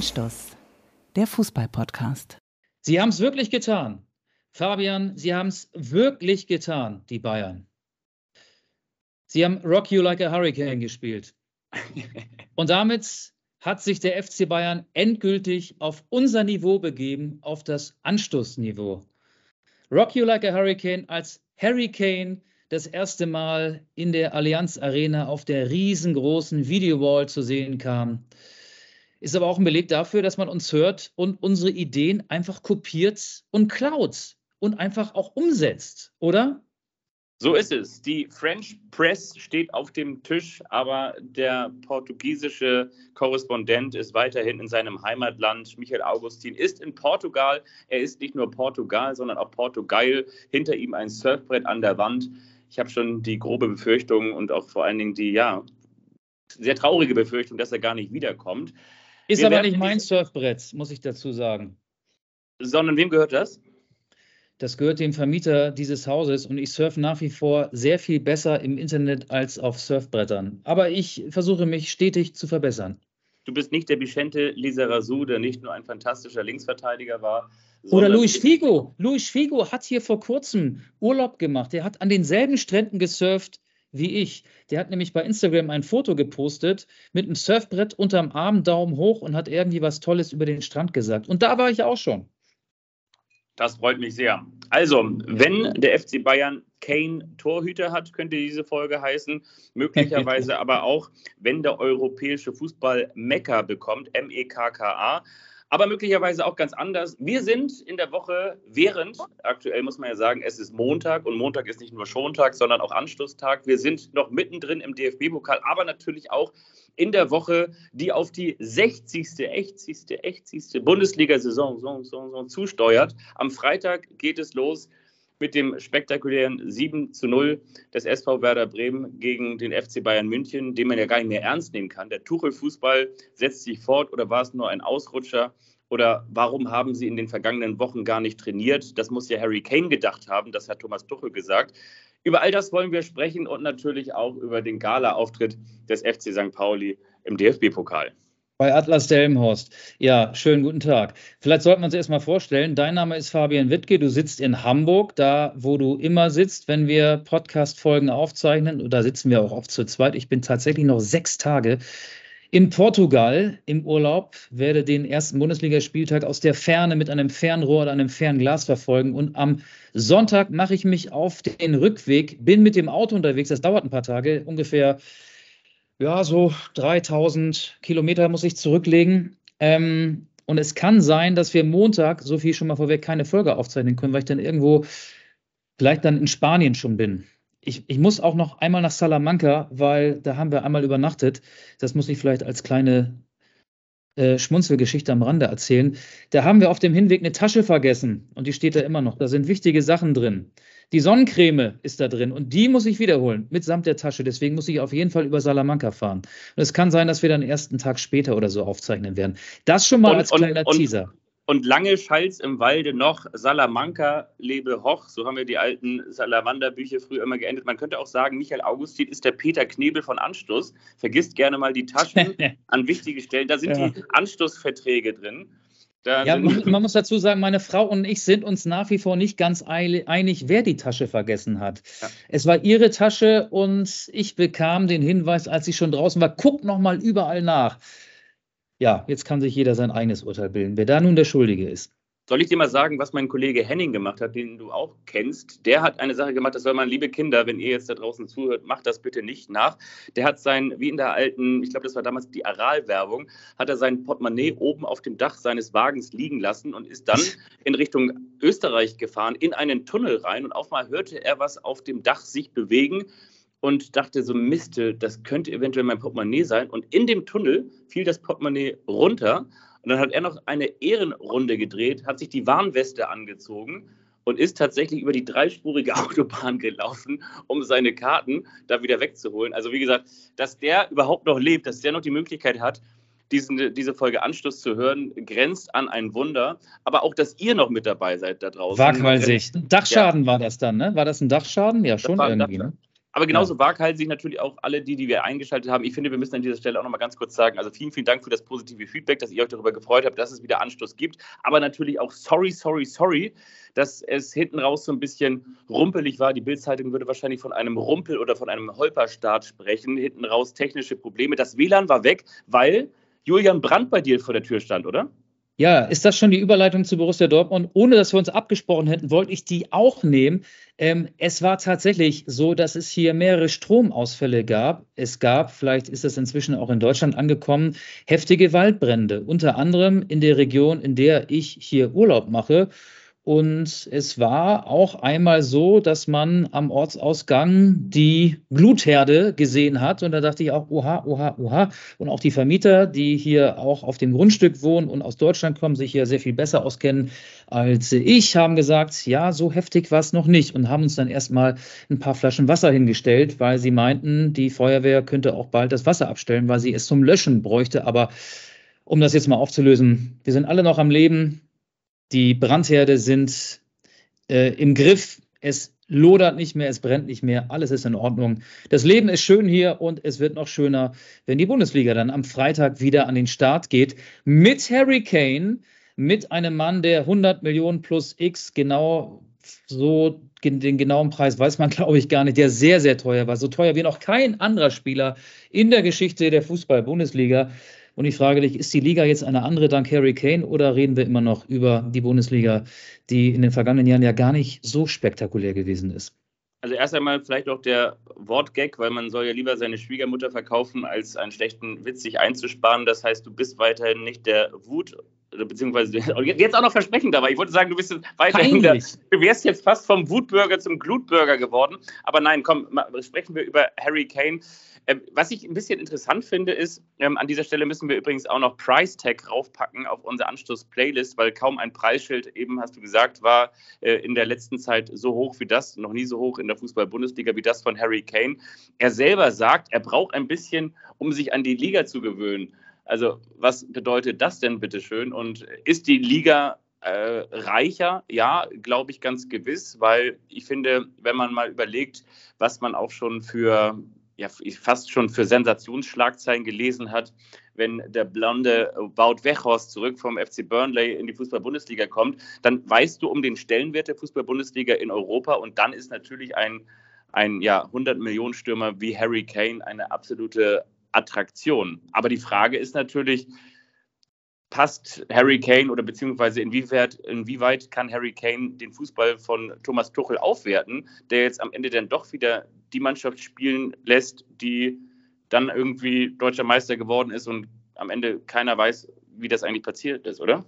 Anstoß, der Fußball-Podcast. Sie haben es wirklich getan. Fabian, Sie haben es wirklich getan, die Bayern. Sie haben Rock You Like a Hurricane gespielt. Und damit hat sich der FC Bayern endgültig auf unser Niveau begeben, auf das Anstoßniveau. Rock You Like a Hurricane als Hurricane das erste Mal in der Allianz Arena auf der riesengroßen Videowall zu sehen kam ist aber auch ein Beleg dafür, dass man uns hört und unsere Ideen einfach kopiert und klaut und einfach auch umsetzt, oder? So ist es. Die French Press steht auf dem Tisch, aber der portugiesische Korrespondent ist weiterhin in seinem Heimatland. Michael Augustin ist in Portugal. Er ist nicht nur Portugal, sondern auch Portugal. Hinter ihm ein Surfbrett an der Wand. Ich habe schon die grobe Befürchtung und auch vor allen Dingen die, ja, sehr traurige Befürchtung, dass er gar nicht wiederkommt. Ist Wir aber nicht mein Surfbrett, muss ich dazu sagen. Sondern wem gehört das? Das gehört dem Vermieter dieses Hauses und ich surfe nach wie vor sehr viel besser im Internet als auf Surfbrettern. Aber ich versuche mich stetig zu verbessern. Du bist nicht der Vicente Lizarazu, der nicht nur ein fantastischer Linksverteidiger war. Oder Luis Figo. Luis Figo hat hier vor kurzem Urlaub gemacht. Er hat an denselben Stränden gesurft wie ich. Der hat nämlich bei Instagram ein Foto gepostet mit einem Surfbrett unterm Arm, Daumen hoch und hat irgendwie was Tolles über den Strand gesagt. Und da war ich auch schon. Das freut mich sehr. Also, wenn der FC Bayern Kane Torhüter hat, könnte diese Folge heißen. Möglicherweise aber auch, wenn der europäische Fußball Mekka bekommt, M-E-K-K-A aber möglicherweise auch ganz anders. Wir sind in der Woche während, aktuell muss man ja sagen, es ist Montag und Montag ist nicht nur Schontag, sondern auch Anschlusstag. Wir sind noch mittendrin im DFB-Pokal, aber natürlich auch in der Woche, die auf die 60., 80., 80. Bundesliga-Saison zusteuert. Am Freitag geht es los mit dem spektakulären 7 zu 0 des SV Werder Bremen gegen den FC Bayern München, den man ja gar nicht mehr ernst nehmen kann. Der Tuchel-Fußball setzt sich fort oder war es nur ein Ausrutscher? Oder warum haben sie in den vergangenen Wochen gar nicht trainiert? Das muss ja Harry Kane gedacht haben, das hat Thomas Tuchel gesagt. Über all das wollen wir sprechen und natürlich auch über den Gala-Auftritt des FC St. Pauli im DFB-Pokal. Bei Atlas Delmenhorst. Ja, schönen guten Tag. Vielleicht sollten wir uns erstmal vorstellen. Dein Name ist Fabian Wittke. Du sitzt in Hamburg, da wo du immer sitzt, wenn wir Podcast-Folgen aufzeichnen. Und da sitzen wir auch oft zu zweit. Ich bin tatsächlich noch sechs Tage in Portugal im Urlaub, werde den ersten Bundesligaspieltag aus der Ferne mit einem Fernrohr oder einem Fernglas verfolgen. Und am Sonntag mache ich mich auf den Rückweg, bin mit dem Auto unterwegs. Das dauert ein paar Tage, ungefähr ja, so 3000 Kilometer muss ich zurücklegen. Ähm, und es kann sein, dass wir Montag, so viel schon mal vorweg, keine Folge aufzeichnen können, weil ich dann irgendwo vielleicht dann in Spanien schon bin. Ich, ich muss auch noch einmal nach Salamanca, weil da haben wir einmal übernachtet. Das muss ich vielleicht als kleine äh, Schmunzelgeschichte am Rande erzählen. Da haben wir auf dem Hinweg eine Tasche vergessen und die steht da immer noch. Da sind wichtige Sachen drin. Die Sonnencreme ist da drin und die muss ich wiederholen, mitsamt der Tasche. Deswegen muss ich auf jeden Fall über Salamanca fahren. Und es kann sein, dass wir dann ersten Tag später oder so aufzeichnen werden. Das schon mal und, als kleiner und, Teaser. Und lange schallt im Walde noch Salamanca lebe hoch. So haben wir die alten Salamander-Bücher früher immer geendet. Man könnte auch sagen, Michael Augustin ist der Peter Knebel von Anstoß. Vergisst gerne mal die Taschen an wichtige Stellen. Da sind ja. die Anstoßverträge drin. Da ja, man, man, muss dazu sagen, meine Frau und ich sind uns nach wie vor nicht ganz einig, wer die Tasche vergessen hat. Ja. Es war ihre Tasche und ich bekam den Hinweis, als ich schon draußen war, guck noch mal überall nach. Ja, jetzt kann sich jeder sein eigenes Urteil bilden, wer da nun der Schuldige ist. Soll ich dir mal sagen, was mein Kollege Henning gemacht hat, den du auch kennst? Der hat eine Sache gemacht, das soll man, liebe Kinder, wenn ihr jetzt da draußen zuhört, macht das bitte nicht nach. Der hat sein, wie in der alten, ich glaube, das war damals die Aral-Werbung, hat er sein Portemonnaie oben auf dem Dach seines Wagens liegen lassen und ist dann in Richtung Österreich gefahren, in einen Tunnel rein und auf mal hörte er was auf dem Dach sich bewegen und dachte so, Miste, das könnte eventuell mein Portemonnaie sein. Und in dem Tunnel fiel das Portemonnaie runter und dann hat er noch eine Ehrenrunde gedreht, hat sich die Warnweste angezogen und ist tatsächlich über die dreispurige Autobahn gelaufen, um seine Karten da wieder wegzuholen. Also wie gesagt, dass der überhaupt noch lebt, dass der noch die Möglichkeit hat, diesen, diese Folge Anschluss zu hören, grenzt an ein Wunder. Aber auch, dass ihr noch mit dabei seid da draußen. Waghalsig. Dachschaden ja. war das dann, ne? War das ein Dachschaden? Ja, schon irgendwie. Ne? Aber genauso ja. waghalsig natürlich auch alle die, die wir eingeschaltet haben. Ich finde, wir müssen an dieser Stelle auch nochmal ganz kurz sagen, also vielen, vielen Dank für das positive Feedback, dass ihr euch darüber gefreut habt, dass es wieder Anstoß gibt. Aber natürlich auch sorry, sorry, sorry, dass es hinten raus so ein bisschen rumpelig war. Die Bildzeitung würde wahrscheinlich von einem Rumpel oder von einem Holperstart sprechen. Hinten raus technische Probleme. Das WLAN war weg, weil Julian Brandt bei dir vor der Tür stand, oder? Ja, ist das schon die Überleitung zu Borussia Dortmund? Ohne dass wir uns abgesprochen hätten, wollte ich die auch nehmen. Ähm, es war tatsächlich so, dass es hier mehrere Stromausfälle gab. Es gab, vielleicht ist das inzwischen auch in Deutschland angekommen, heftige Waldbrände, unter anderem in der Region, in der ich hier Urlaub mache. Und es war auch einmal so, dass man am Ortsausgang die Glutherde gesehen hat. Und da dachte ich auch, oha, oha, oha. Und auch die Vermieter, die hier auch auf dem Grundstück wohnen und aus Deutschland kommen, sich hier sehr viel besser auskennen als ich, haben gesagt, ja, so heftig war es noch nicht. Und haben uns dann erstmal ein paar Flaschen Wasser hingestellt, weil sie meinten, die Feuerwehr könnte auch bald das Wasser abstellen, weil sie es zum Löschen bräuchte. Aber um das jetzt mal aufzulösen, wir sind alle noch am Leben. Die Brandherde sind äh, im Griff. Es lodert nicht mehr, es brennt nicht mehr, alles ist in Ordnung. Das Leben ist schön hier und es wird noch schöner, wenn die Bundesliga dann am Freitag wieder an den Start geht mit Harry Kane, mit einem Mann, der 100 Millionen plus X genau so den genauen Preis weiß man, glaube ich, gar nicht, der sehr, sehr teuer war. So teuer wie noch kein anderer Spieler in der Geschichte der Fußball-Bundesliga. Und ich frage dich, ist die Liga jetzt eine andere dank Harry Kane oder reden wir immer noch über die Bundesliga, die in den vergangenen Jahren ja gar nicht so spektakulär gewesen ist? Also erst einmal vielleicht auch der Wortgag, weil man soll ja lieber seine Schwiegermutter verkaufen, als einen schlechten Witz sich einzusparen. Das heißt, du bist weiterhin nicht der Wut beziehungsweise jetzt auch noch versprechend, aber ich wollte sagen, du bist weiterhin der, du wärst jetzt fast vom Wutbürger zum Glutbürger geworden. Aber nein, komm, sprechen wir über Harry Kane. Ähm, was ich ein bisschen interessant finde, ist, ähm, an dieser Stelle müssen wir übrigens auch noch Price Tag raufpacken auf unsere Anstoß-Playlist, weil kaum ein Preisschild, eben hast du gesagt, war äh, in der letzten Zeit so hoch wie das, noch nie so hoch in der Fußball-Bundesliga wie das von Harry Kane. Er selber sagt, er braucht ein bisschen, um sich an die Liga zu gewöhnen. Also, was bedeutet das denn bitteschön? Und ist die Liga äh, reicher? Ja, glaube ich ganz gewiss, weil ich finde, wenn man mal überlegt, was man auch schon für ja, fast schon für Sensationsschlagzeilen gelesen hat, wenn der blonde Wout Weghorst zurück vom FC Burnley in die Fußball-Bundesliga kommt, dann weißt du um den Stellenwert der Fußball-Bundesliga in Europa und dann ist natürlich ein, ein ja, 100-Millionen-Stürmer wie Harry Kane eine absolute Attraktion. Aber die Frage ist natürlich, passt Harry Kane oder beziehungsweise inwieweit, inwieweit kann Harry Kane den Fußball von Thomas Tuchel aufwerten, der jetzt am Ende dann doch wieder die Mannschaft spielen lässt, die dann irgendwie deutscher Meister geworden ist und am Ende keiner weiß, wie das eigentlich passiert ist, oder?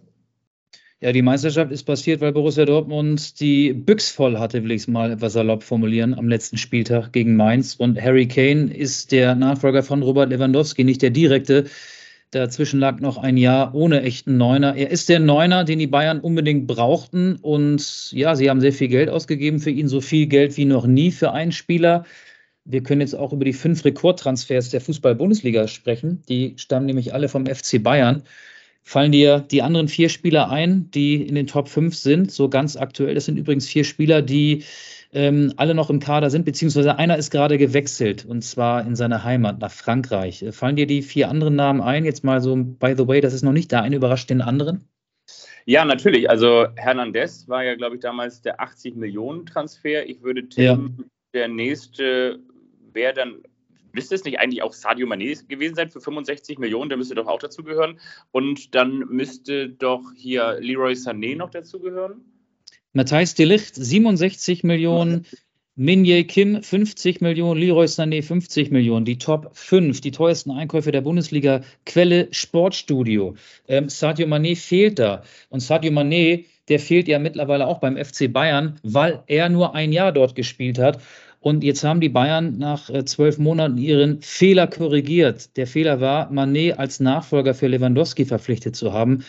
Ja, die Meisterschaft ist passiert, weil Borussia Dortmund die Büchs voll hatte, will ich es mal etwas salopp formulieren, am letzten Spieltag gegen Mainz. Und Harry Kane ist der Nachfolger von Robert Lewandowski, nicht der direkte. Dazwischen lag noch ein Jahr ohne echten Neuner. Er ist der Neuner, den die Bayern unbedingt brauchten. Und ja, sie haben sehr viel Geld ausgegeben für ihn, so viel Geld wie noch nie für einen Spieler. Wir können jetzt auch über die fünf Rekordtransfers der Fußball-Bundesliga sprechen. Die stammen nämlich alle vom FC Bayern. Fallen dir die anderen vier Spieler ein, die in den Top 5 sind, so ganz aktuell? Das sind übrigens vier Spieler, die ähm, alle noch im Kader sind, beziehungsweise einer ist gerade gewechselt und zwar in seine Heimat nach Frankreich. Äh, fallen dir die vier anderen Namen ein? Jetzt mal so, by the way, das ist noch nicht der eine überrascht den anderen? Ja, natürlich. Also Hernandez war ja, glaube ich, damals der 80 Millionen Transfer. Ich würde tippen, ja. der nächste wäre dann müsste es nicht eigentlich auch Sadio Mané gewesen sein für 65 Millionen? Der müsste doch auch dazugehören. Und dann müsste doch hier Leroy Sané noch dazugehören. Matthijs de Licht 67 Millionen. Minye Kim 50 Millionen, Leroy Sané 50 Millionen, die Top 5, die teuersten Einkäufe der Bundesliga, Quelle Sportstudio. Ähm, Sadio Mané fehlt da. Und Sadio Mané, der fehlt ja mittlerweile auch beim FC Bayern, weil er nur ein Jahr dort gespielt hat. Und jetzt haben die Bayern nach äh, zwölf Monaten ihren Fehler korrigiert. Der Fehler war, Manet als Nachfolger für Lewandowski verpflichtet zu haben.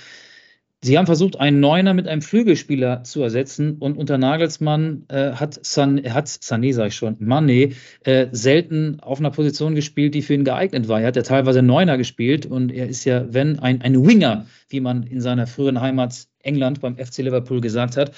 Sie haben versucht, einen Neuner mit einem Flügelspieler zu ersetzen und unter Nagelsmann äh, hat, San, hat Sané, sage ich schon, Mané äh, selten auf einer Position gespielt, die für ihn geeignet war. Er hat ja teilweise Neuner gespielt und er ist ja, wenn, ein, ein Winger, wie man in seiner früheren Heimat England beim FC Liverpool gesagt hat.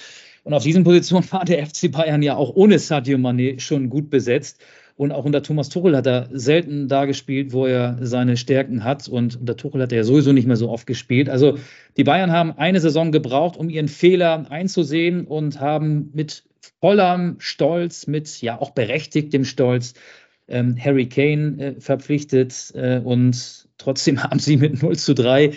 Und auf diesen Positionen war der FC Bayern ja auch ohne Sadio Mané schon gut besetzt. Und auch unter Thomas Tuchel hat er selten da gespielt, wo er seine Stärken hat. Und unter Tuchel hat er ja sowieso nicht mehr so oft gespielt. Also die Bayern haben eine Saison gebraucht, um ihren Fehler einzusehen und haben mit vollem Stolz, mit ja auch berechtigtem Stolz ähm, Harry Kane äh, verpflichtet. Äh, und trotzdem haben sie mit 0 zu 3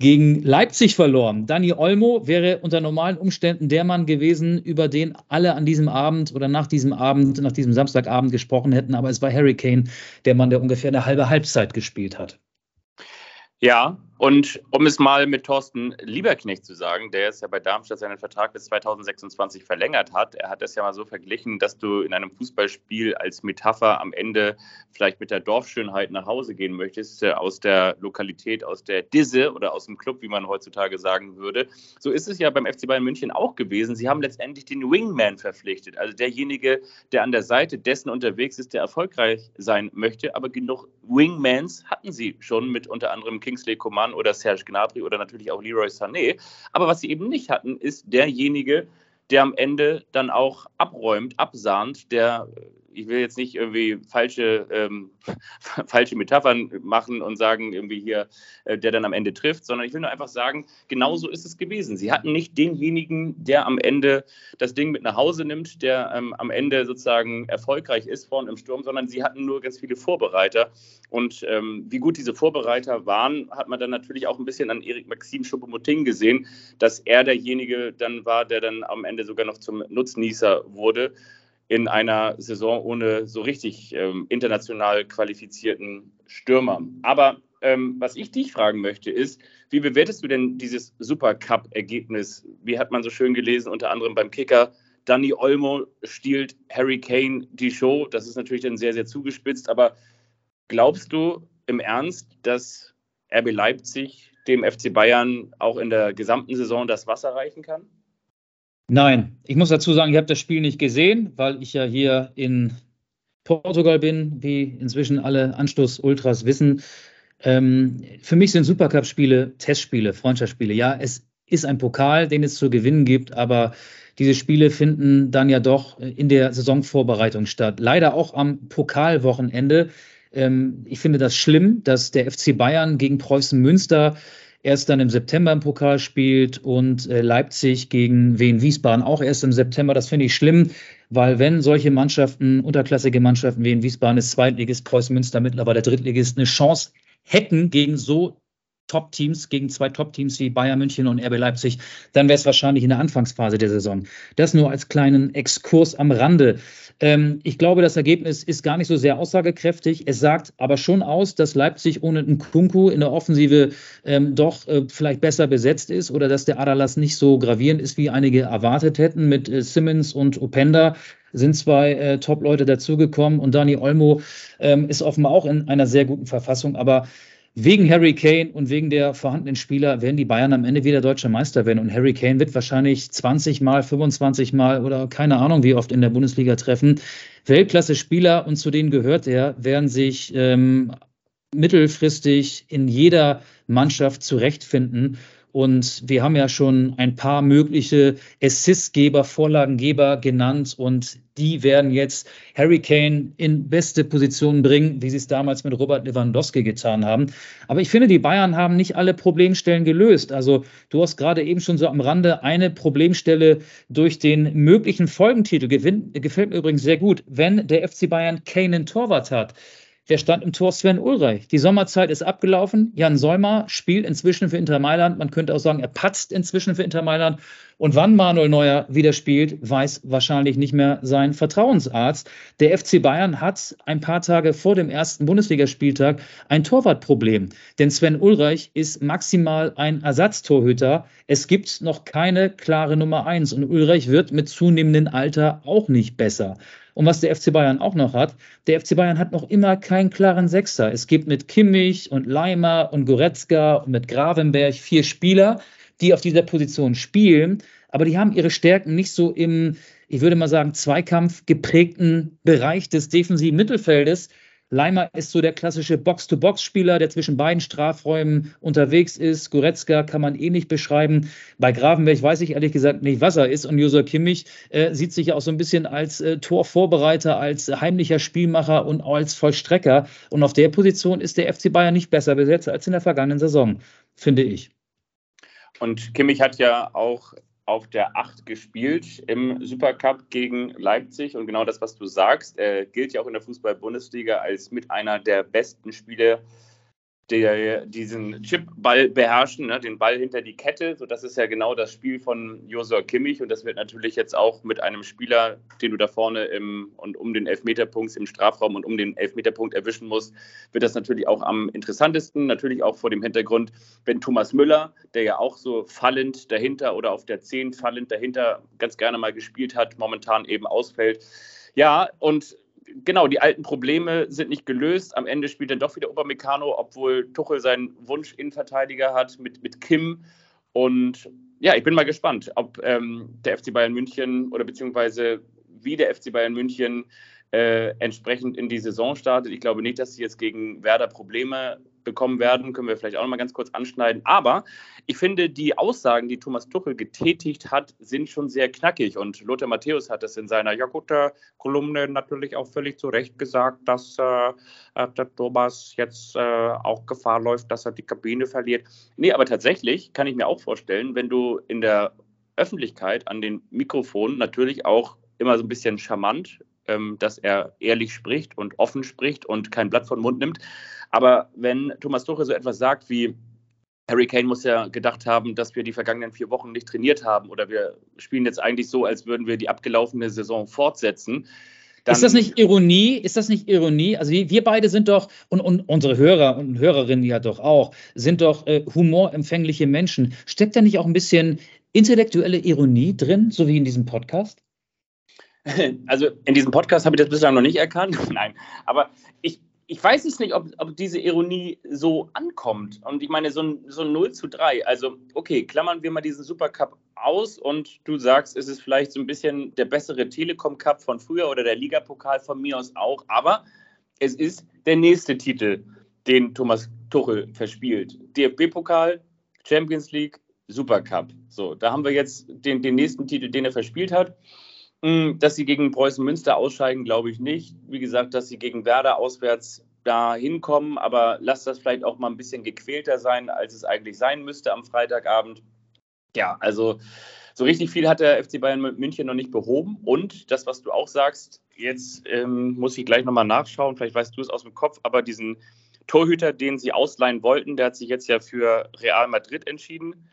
gegen Leipzig verloren. Dani Olmo wäre unter normalen Umständen der Mann gewesen, über den alle an diesem Abend oder nach diesem Abend, nach diesem Samstagabend gesprochen hätten. Aber es war Harry Kane, der Mann, der ungefähr eine halbe Halbzeit gespielt hat. Ja, und um es mal mit Thorsten Lieberknecht zu sagen, der jetzt ja bei Darmstadt seinen Vertrag bis 2026 verlängert hat, er hat das ja mal so verglichen, dass du in einem Fußballspiel als Metapher am Ende vielleicht mit der Dorfschönheit nach Hause gehen möchtest, äh, aus der Lokalität, aus der Disse oder aus dem Club, wie man heutzutage sagen würde. So ist es ja beim FC Bayern München auch gewesen. Sie haben letztendlich den Wingman verpflichtet, also derjenige, der an der Seite dessen unterwegs ist, der erfolgreich sein möchte. Aber genug Wingmans hatten sie schon mit unter anderem Kingsley Coman oder Serge Gnabry oder natürlich auch Leroy Sané. Aber was sie eben nicht hatten, ist derjenige, der am Ende dann auch abräumt, absahnt, der ich will jetzt nicht irgendwie falsche, ähm, falsche Metaphern machen und sagen, irgendwie hier, äh, der dann am Ende trifft, sondern ich will nur einfach sagen, genauso ist es gewesen. Sie hatten nicht denjenigen, der am Ende das Ding mit nach Hause nimmt, der ähm, am Ende sozusagen erfolgreich ist vorne im Sturm, sondern sie hatten nur ganz viele Vorbereiter. Und ähm, wie gut diese Vorbereiter waren, hat man dann natürlich auch ein bisschen an Erik Maxim Schuppemoting gesehen, dass er derjenige dann war, der dann am Ende sogar noch zum Nutznießer wurde in einer Saison ohne so richtig ähm, international qualifizierten Stürmer. Aber ähm, was ich dich fragen möchte, ist, wie bewertest du denn dieses Supercup-Ergebnis? Wie hat man so schön gelesen, unter anderem beim Kicker, Danny Olmo stiehlt Harry Kane die Show. Das ist natürlich dann sehr, sehr zugespitzt. Aber glaubst du im Ernst, dass RB Leipzig dem FC Bayern auch in der gesamten Saison das Wasser reichen kann? Nein, ich muss dazu sagen, ich habe das Spiel nicht gesehen, weil ich ja hier in Portugal bin, wie inzwischen alle Anstoß-Ultras wissen. Ähm, für mich sind Supercup-Spiele Testspiele, Freundschaftsspiele. Ja, es ist ein Pokal, den es zu gewinnen gibt, aber diese Spiele finden dann ja doch in der Saisonvorbereitung statt. Leider auch am Pokalwochenende. Ähm, ich finde das schlimm, dass der FC Bayern gegen Preußen Münster erst dann im September im Pokal spielt und äh, Leipzig gegen Wien Wiesbaden auch erst im September. Das finde ich schlimm, weil wenn solche Mannschaften, unterklassige Mannschaften wie in Wiesbaden ist Zweitligist, Preußen Münster mittlerweile Drittligist, eine Chance hätten gegen so Top-Teams, gegen zwei Top-Teams wie Bayern München und RB Leipzig, dann wäre es wahrscheinlich in der Anfangsphase der Saison. Das nur als kleinen Exkurs am Rande. Ähm, ich glaube, das Ergebnis ist gar nicht so sehr aussagekräftig. Es sagt aber schon aus, dass Leipzig ohne einen Kunku in der Offensive ähm, doch äh, vielleicht besser besetzt ist oder dass der Adalas nicht so gravierend ist, wie einige erwartet hätten. Mit äh, Simmons und Openda sind zwei äh, Top-Leute dazugekommen und Dani Olmo ähm, ist offenbar auch in einer sehr guten Verfassung. Aber wegen Harry Kane und wegen der vorhandenen Spieler werden die Bayern am Ende wieder deutscher Meister werden. Und Harry Kane wird wahrscheinlich 20 Mal, 25 Mal oder keine Ahnung wie oft in der Bundesliga treffen. Weltklasse-Spieler und zu denen gehört er, werden sich ähm, mittelfristig in jeder Mannschaft zurechtfinden. Und wir haben ja schon ein paar mögliche Assistgeber, Vorlagengeber genannt und die werden jetzt Harry Kane in beste Positionen bringen, wie sie es damals mit Robert Lewandowski getan haben. Aber ich finde, die Bayern haben nicht alle Problemstellen gelöst. Also du hast gerade eben schon so am Rande eine Problemstelle durch den möglichen Folgentitel. gefällt mir übrigens sehr gut. Wenn der FC Bayern Kane Torwart hat, Wer stand im Tor? Sven Ulreich. Die Sommerzeit ist abgelaufen. Jan Solmer spielt inzwischen für Inter Mailand. Man könnte auch sagen, er patzt inzwischen für Inter Mailand. Und wann Manuel Neuer wieder spielt, weiß wahrscheinlich nicht mehr sein Vertrauensarzt. Der FC Bayern hat ein paar Tage vor dem ersten Bundesligaspieltag ein Torwartproblem. Denn Sven Ulreich ist maximal ein Ersatztorhüter. Es gibt noch keine klare Nummer eins. Und Ulreich wird mit zunehmendem Alter auch nicht besser. Und was der FC Bayern auch noch hat, der FC Bayern hat noch immer keinen klaren Sechser. Es gibt mit Kimmich und Leimer und Goretzka und mit Gravenberg vier Spieler, die auf dieser Position spielen, aber die haben ihre Stärken nicht so im, ich würde mal sagen, Zweikampf geprägten Bereich des defensiven Mittelfeldes, Leimer ist so der klassische Box-to-Box-Spieler, der zwischen beiden Strafräumen unterwegs ist. Goretzka kann man eh nicht beschreiben. Bei Gravenberg weiß ich ehrlich gesagt nicht, was er ist. Und Josua Kimmich äh, sieht sich ja auch so ein bisschen als äh, Torvorbereiter, als heimlicher Spielmacher und als Vollstrecker. Und auf der Position ist der FC Bayern nicht besser besetzt als in der vergangenen Saison, finde ich. Und Kimmich hat ja auch auf der 8 gespielt im Supercup gegen Leipzig. Und genau das, was du sagst, äh, gilt ja auch in der Fußball-Bundesliga als mit einer der besten Spiele der diesen Chipball beherrschen, ne, den Ball hinter die Kette. So, das ist ja genau das Spiel von Josua Kimmich und das wird natürlich jetzt auch mit einem Spieler, den du da vorne im und um den Elfmeterpunkt im Strafraum und um den Elfmeterpunkt erwischen musst, wird das natürlich auch am interessantesten. Natürlich auch vor dem Hintergrund, wenn Thomas Müller, der ja auch so fallend dahinter oder auf der 10 fallend dahinter ganz gerne mal gespielt hat, momentan eben ausfällt. Ja, und genau, die alten Probleme sind nicht gelöst. Am Ende spielt dann doch wieder Obermecano, obwohl Tuchel seinen Wunsch-Innenverteidiger hat mit, mit Kim. Und ja, ich bin mal gespannt, ob ähm, der FC Bayern München oder beziehungsweise wie der FC Bayern München äh, entsprechend in die Saison startet. Ich glaube nicht, dass sie jetzt gegen Werder Probleme bekommen werden, können wir vielleicht auch noch mal ganz kurz anschneiden. Aber ich finde, die Aussagen, die Thomas Tuchel getätigt hat, sind schon sehr knackig. Und Lothar Matthäus hat es in seiner ja gute Kolumne natürlich auch völlig zu Recht gesagt, dass äh, äh, der Thomas jetzt äh, auch Gefahr läuft, dass er die Kabine verliert. Nee, aber tatsächlich kann ich mir auch vorstellen, wenn du in der Öffentlichkeit an den Mikrofonen natürlich auch immer so ein bisschen charmant, ähm, dass er ehrlich spricht und offen spricht und kein Blatt von Mund nimmt, aber wenn Thomas Tuchel so etwas sagt wie, Harry Kane muss ja gedacht haben, dass wir die vergangenen vier Wochen nicht trainiert haben oder wir spielen jetzt eigentlich so, als würden wir die abgelaufene Saison fortsetzen. ist das nicht Ironie? Ist das nicht Ironie? Also wir beide sind doch, und, und unsere Hörer und Hörerinnen ja doch auch, sind doch äh, humorempfängliche Menschen. Steckt da nicht auch ein bisschen intellektuelle Ironie drin, so wie in diesem Podcast? Also in diesem Podcast habe ich das bislang noch nicht erkannt. Nein, aber ich, ich weiß es nicht, ob, ob, diese Ironie so ankommt. Und ich meine, so ein, so ein 0 zu 3, also okay, klammern wir mal diesen Supercup aus und du sagst, es ist vielleicht so ein bisschen der bessere Telekom Cup von früher oder der Ligapokal von mir aus auch, aber es ist der nächste Titel, den Thomas Tuchel verspielt. DFB-Pokal, Champions League, Supercup. So, da haben wir jetzt den, den nächsten Titel, den er verspielt hat. Hm, dass sie gegen Preußen Münster ausscheiden, glaube ich nicht. Wie gesagt, dass sie gegen Werder auswärts da hinkommen, aber lass das vielleicht auch mal ein bisschen gequälter sein, als es eigentlich sein müsste am Freitagabend. Ja, also so richtig viel hat der FC Bayern München noch nicht behoben. Und das, was du auch sagst, jetzt ähm, muss ich gleich nochmal nachschauen, vielleicht weißt du es aus dem Kopf, aber diesen Torhüter, den sie ausleihen wollten, der hat sich jetzt ja für Real Madrid entschieden.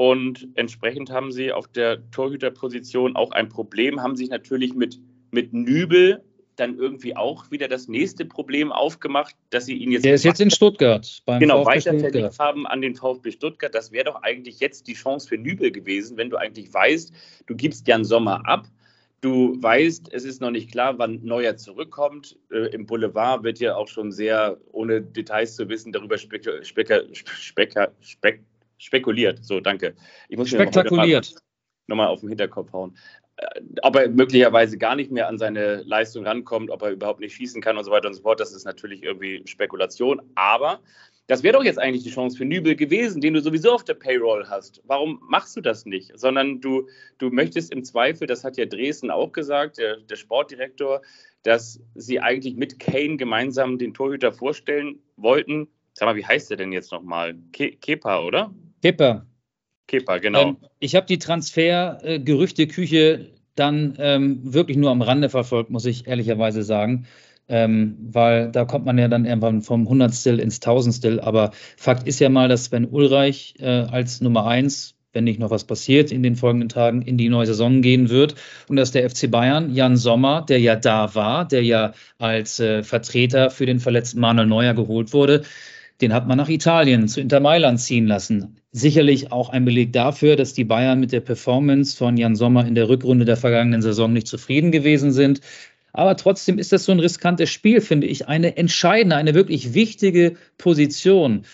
Und entsprechend haben sie auf der Torhüterposition auch ein Problem, haben sich natürlich mit, mit Nübel dann irgendwie auch wieder das nächste Problem aufgemacht, dass sie ihn jetzt. Der ist jetzt in Stuttgart. Beim genau, weiter verlegt haben an den VfB Stuttgart. Das wäre doch eigentlich jetzt die Chance für Nübel gewesen, wenn du eigentlich weißt, du gibst Jan Sommer ab. Du weißt, es ist noch nicht klar, wann Neuer zurückkommt. Äh, Im Boulevard wird ja auch schon sehr, ohne Details zu wissen, darüber spek spek spek spek spekuliert. So, danke. Ich muss Spektakuliert. Nochmal auf den Hinterkopf hauen. Äh, ob er möglicherweise gar nicht mehr an seine Leistung rankommt, ob er überhaupt nicht schießen kann und so weiter und so fort, das ist natürlich irgendwie Spekulation. Aber das wäre doch jetzt eigentlich die Chance für Nübel gewesen, den du sowieso auf der Payroll hast. Warum machst du das nicht? Sondern du, du möchtest im Zweifel, das hat ja Dresden auch gesagt, der, der Sportdirektor, dass sie eigentlich mit Kane gemeinsam den Torhüter vorstellen wollten. Sag mal, wie heißt der denn jetzt nochmal? Ke Kepa, oder? Kepa. Kepa, genau. Ähm, ich habe die Transfer-Gerüchteküche dann ähm, wirklich nur am Rande verfolgt, muss ich ehrlicherweise sagen. Ähm, weil da kommt man ja dann irgendwann vom Hundertstel ins Tausendstel. Aber Fakt ist ja mal, dass Sven Ulreich äh, als Nummer eins, wenn nicht noch was passiert in den folgenden Tagen, in die neue Saison gehen wird. Und dass der FC Bayern, Jan Sommer, der ja da war, der ja als äh, Vertreter für den verletzten Manuel Neuer geholt wurde, den hat man nach Italien zu Inter Mailand ziehen lassen. Sicherlich auch ein Beleg dafür, dass die Bayern mit der Performance von Jan Sommer in der Rückrunde der vergangenen Saison nicht zufrieden gewesen sind. Aber trotzdem ist das so ein riskantes Spiel, finde ich. Eine entscheidende, eine wirklich wichtige Position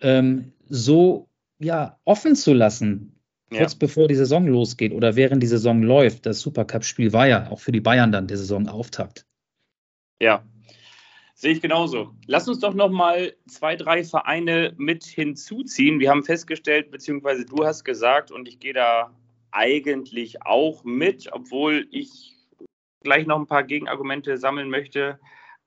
ähm, so ja, offen zu lassen, kurz ja. bevor die Saison losgeht oder während die Saison läuft. Das Supercup-Spiel war ja auch für die Bayern dann der Saisonauftakt. Ja, Sehe ich genauso. Lass uns doch noch mal zwei, drei Vereine mit hinzuziehen. Wir haben festgestellt, beziehungsweise du hast gesagt, und ich gehe da eigentlich auch mit, obwohl ich gleich noch ein paar Gegenargumente sammeln möchte.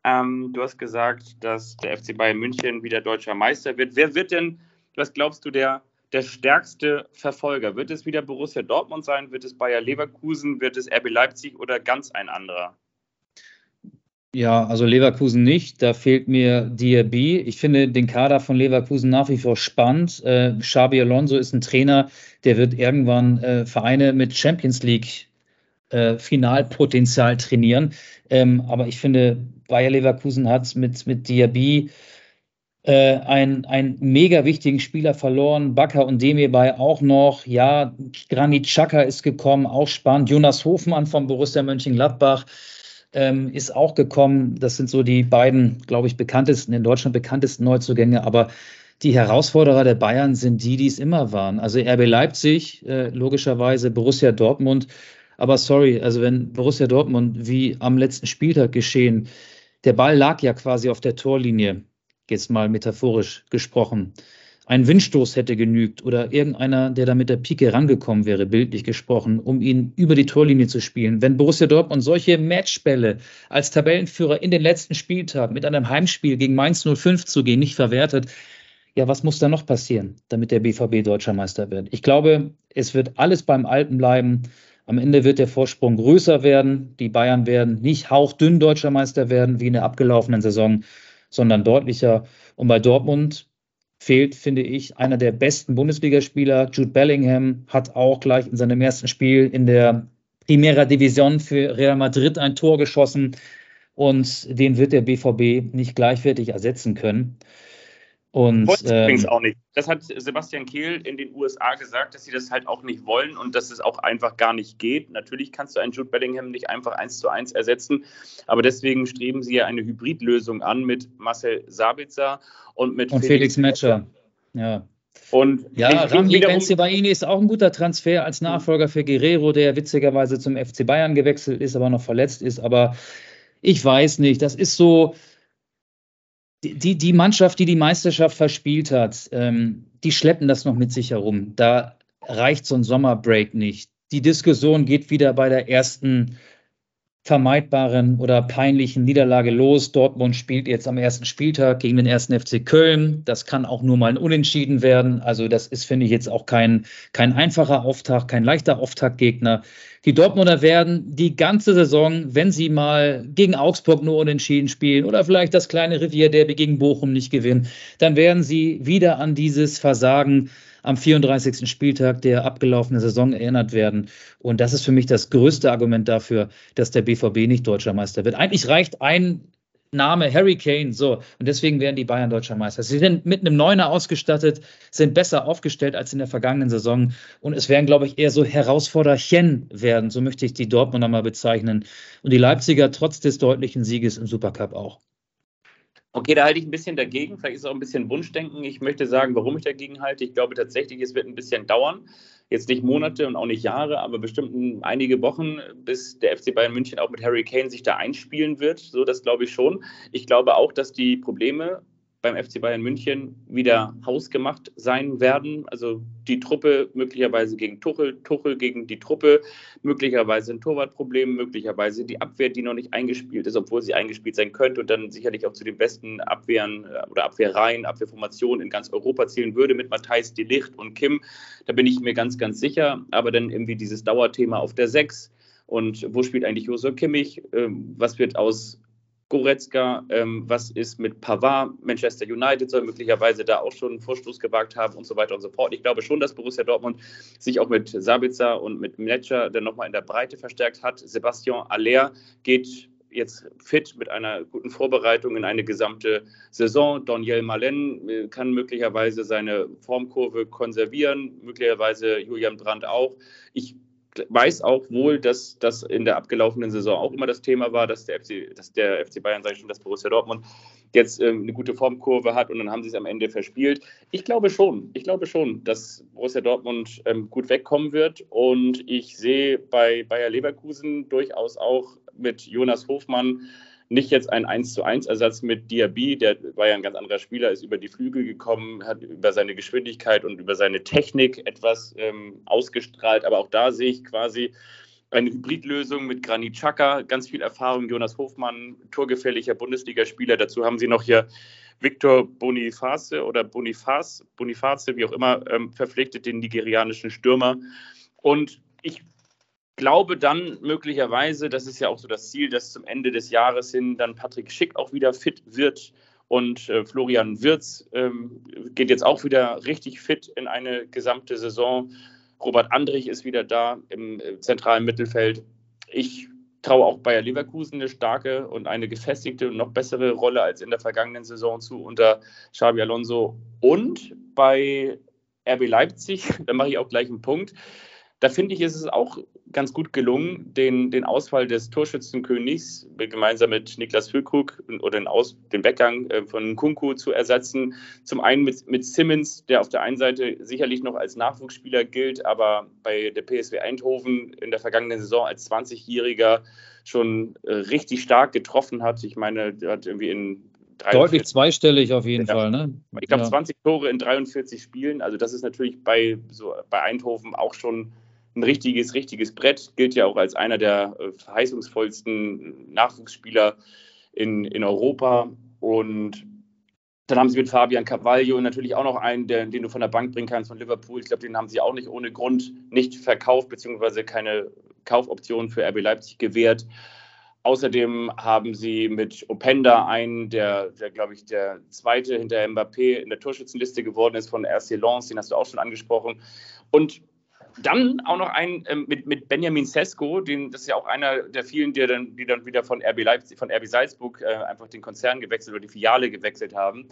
Ähm, du hast gesagt, dass der FC Bayern München wieder deutscher Meister wird. Wer wird denn, was glaubst du, der, der stärkste Verfolger? Wird es wieder Borussia Dortmund sein? Wird es Bayer Leverkusen? Wird es RB Leipzig oder ganz ein anderer? Ja, also Leverkusen nicht. Da fehlt mir Diaby. Ich finde den Kader von Leverkusen nach wie vor spannend. Äh, Xabi Alonso ist ein Trainer, der wird irgendwann äh, Vereine mit Champions League äh, Finalpotenzial trainieren. Ähm, aber ich finde, Bayer Leverkusen hat mit, mit Diaby äh, einen, einen mega wichtigen Spieler verloren. Bakker und Demirbay auch noch. Ja, Granit Xhaka ist gekommen, auch spannend. Jonas Hofmann von Borussia Mönchengladbach ähm, ist auch gekommen. Das sind so die beiden, glaube ich, bekanntesten, in Deutschland bekanntesten Neuzugänge. Aber die Herausforderer der Bayern sind die, die es immer waren. Also RB Leipzig, äh, logischerweise, Borussia Dortmund. Aber sorry, also wenn Borussia Dortmund, wie am letzten Spieltag geschehen, der Ball lag ja quasi auf der Torlinie, jetzt mal metaphorisch gesprochen ein Windstoß hätte genügt oder irgendeiner, der da mit der Pike rangekommen wäre, bildlich gesprochen, um ihn über die Torlinie zu spielen. Wenn Borussia Dortmund solche Matchbälle als Tabellenführer in den letzten Spieltagen mit einem Heimspiel gegen Mainz 05 zu gehen, nicht verwertet, ja, was muss da noch passieren, damit der BVB deutscher Meister wird? Ich glaube, es wird alles beim Alten bleiben. Am Ende wird der Vorsprung größer werden. Die Bayern werden nicht hauchdünn deutscher Meister werden wie in der abgelaufenen Saison, sondern deutlicher. Und bei Dortmund fehlt, finde ich, einer der besten Bundesligaspieler. Jude Bellingham hat auch gleich in seinem ersten Spiel in der Primera Division für Real Madrid ein Tor geschossen und den wird der BVB nicht gleichwertig ersetzen können. Und, ähm, übrigens auch nicht. Das hat Sebastian Kehl in den USA gesagt, dass sie das halt auch nicht wollen und dass es auch einfach gar nicht geht. Natürlich kannst du einen Jude Bellingham nicht einfach eins zu eins ersetzen, aber deswegen streben sie ja eine Hybridlösung an mit Marcel Sabitzer und mit und Felix, Felix Metscher. Ja. Und ja, Rami Benzibaini ist auch ein guter Transfer als Nachfolger für Guerrero, der witzigerweise zum FC Bayern gewechselt ist, aber noch verletzt ist. Aber ich weiß nicht, das ist so, die, die Mannschaft, die die Meisterschaft verspielt hat, ähm, die schleppen das noch mit sich herum. Da reicht so ein Sommerbreak nicht. Die Diskussion geht wieder bei der ersten vermeidbaren oder peinlichen Niederlage los. Dortmund spielt jetzt am ersten Spieltag gegen den ersten FC Köln. Das kann auch nur mal ein Unentschieden werden. Also das ist, finde ich, jetzt auch kein, kein einfacher Auftakt, kein leichter Auftaktgegner. Die Dortmunder werden die ganze Saison, wenn sie mal gegen Augsburg nur unentschieden spielen oder vielleicht das kleine Revierderby gegen Bochum nicht gewinnen, dann werden sie wieder an dieses Versagen am 34. Spieltag der abgelaufenen Saison erinnert werden. Und das ist für mich das größte Argument dafür, dass der BVB nicht deutscher Meister wird. Eigentlich reicht ein Name Harry Kane, so. Und deswegen werden die Bayern deutscher Meister. Sie sind mit einem Neuner ausgestattet, sind besser aufgestellt als in der vergangenen Saison. Und es werden, glaube ich, eher so Herausforderchen werden. So möchte ich die Dortmunder mal bezeichnen. Und die Leipziger trotz des deutlichen Sieges im Supercup auch. Okay, da halte ich ein bisschen dagegen. Vielleicht ist es auch ein bisschen Wunschdenken. Ich möchte sagen, warum ich dagegen halte. Ich glaube tatsächlich, es wird ein bisschen dauern. Jetzt nicht Monate und auch nicht Jahre, aber bestimmt einige Wochen, bis der FC Bayern München auch mit Harry Kane sich da einspielen wird. So, das glaube ich schon. Ich glaube auch, dass die Probleme beim FC Bayern München wieder hausgemacht sein werden. Also die Truppe möglicherweise gegen Tuchel, Tuchel gegen die Truppe, möglicherweise ein Torwartproblem, möglicherweise die Abwehr, die noch nicht eingespielt ist, obwohl sie eingespielt sein könnte und dann sicherlich auch zu den besten Abwehren äh, oder Abwehrreihen, Abwehrformationen in ganz Europa zählen würde mit Matthijs De Licht und Kim. Da bin ich mir ganz, ganz sicher. Aber dann irgendwie dieses Dauerthema auf der 6. Und wo spielt eigentlich Josua Kimmich? Ähm, was wird aus Goretzka, ähm, was ist mit Pavard? Manchester United soll möglicherweise da auch schon einen Vorstoß gewagt haben und so weiter und so fort. Ich glaube schon, dass Borussia Dortmund sich auch mit Sabitzer und mit Mletscher dann nochmal in der Breite verstärkt hat. Sebastian Aller geht jetzt fit mit einer guten Vorbereitung in eine gesamte Saison. Daniel Malen äh, kann möglicherweise seine Formkurve konservieren, möglicherweise Julian Brandt auch. Ich weiß auch wohl, dass das in der abgelaufenen Saison auch immer das Thema war, dass der FC, dass der FC Bayern, sage ich schon, dass Borussia Dortmund jetzt ähm, eine gute Formkurve hat und dann haben sie es am Ende verspielt. Ich glaube schon, ich glaube schon, dass Borussia Dortmund ähm, gut wegkommen wird und ich sehe bei Bayer Leverkusen durchaus auch mit Jonas Hofmann nicht jetzt ein 1 zu 1 Ersatz mit Diaby, der war ja ein ganz anderer Spieler, ist über die Flügel gekommen, hat über seine Geschwindigkeit und über seine Technik etwas ähm, ausgestrahlt. Aber auch da sehe ich quasi eine Hybridlösung mit Granit Xhaka, ganz viel Erfahrung, Jonas Hofmann, torgefährlicher Bundesligaspieler. Dazu haben sie noch hier Victor Boniface oder Boniface, Boniface, wie auch immer, ähm, verpflichtet, den nigerianischen Stürmer. Und ich glaube dann möglicherweise, das ist ja auch so das Ziel, dass zum Ende des Jahres hin dann Patrick Schick auch wieder fit wird und äh, Florian Wirz ähm, geht jetzt auch wieder richtig fit in eine gesamte Saison. Robert Andrich ist wieder da im äh, zentralen Mittelfeld. Ich traue auch Bayer Leverkusen eine starke und eine gefestigte und noch bessere Rolle als in der vergangenen Saison zu unter Xabi Alonso. Und bei RB Leipzig, da mache ich auch gleich einen Punkt, da finde ich, ist es auch ganz gut gelungen, den, den Ausfall des Torschützenkönigs gemeinsam mit Niklas Füllkrug oder den, Aus, den Weggang äh, von Kunku zu ersetzen. Zum einen mit, mit Simmons, der auf der einen Seite sicherlich noch als Nachwuchsspieler gilt, aber bei der PSW Eindhoven in der vergangenen Saison als 20-Jähriger schon äh, richtig stark getroffen hat. Ich meine, er hat irgendwie in Deutlich zweistellig auf jeden ja. Fall, ne? Ich glaube, ja. 20 Tore in 43 Spielen. Also, das ist natürlich bei, so, bei Eindhoven auch schon ein richtiges, richtiges Brett. Gilt ja auch als einer der äh, verheißungsvollsten Nachwuchsspieler in, in Europa. Und dann haben sie mit Fabian Carvalho natürlich auch noch einen, der, den du von der Bank bringen kannst von Liverpool. Ich glaube, den haben sie auch nicht ohne Grund nicht verkauft, beziehungsweise keine Kaufoption für RB Leipzig gewährt. Außerdem haben sie mit Openda einen, der, der glaube ich, der zweite hinter Mbappé in der Torschützenliste geworden ist von RC Lens, den hast du auch schon angesprochen. Und dann auch noch ein ähm, mit, mit Benjamin Sesko, den, das ist ja auch einer der vielen, die dann, die dann wieder von RB Leipzig, von RB Salzburg äh, einfach den Konzern gewechselt oder die Filiale gewechselt haben.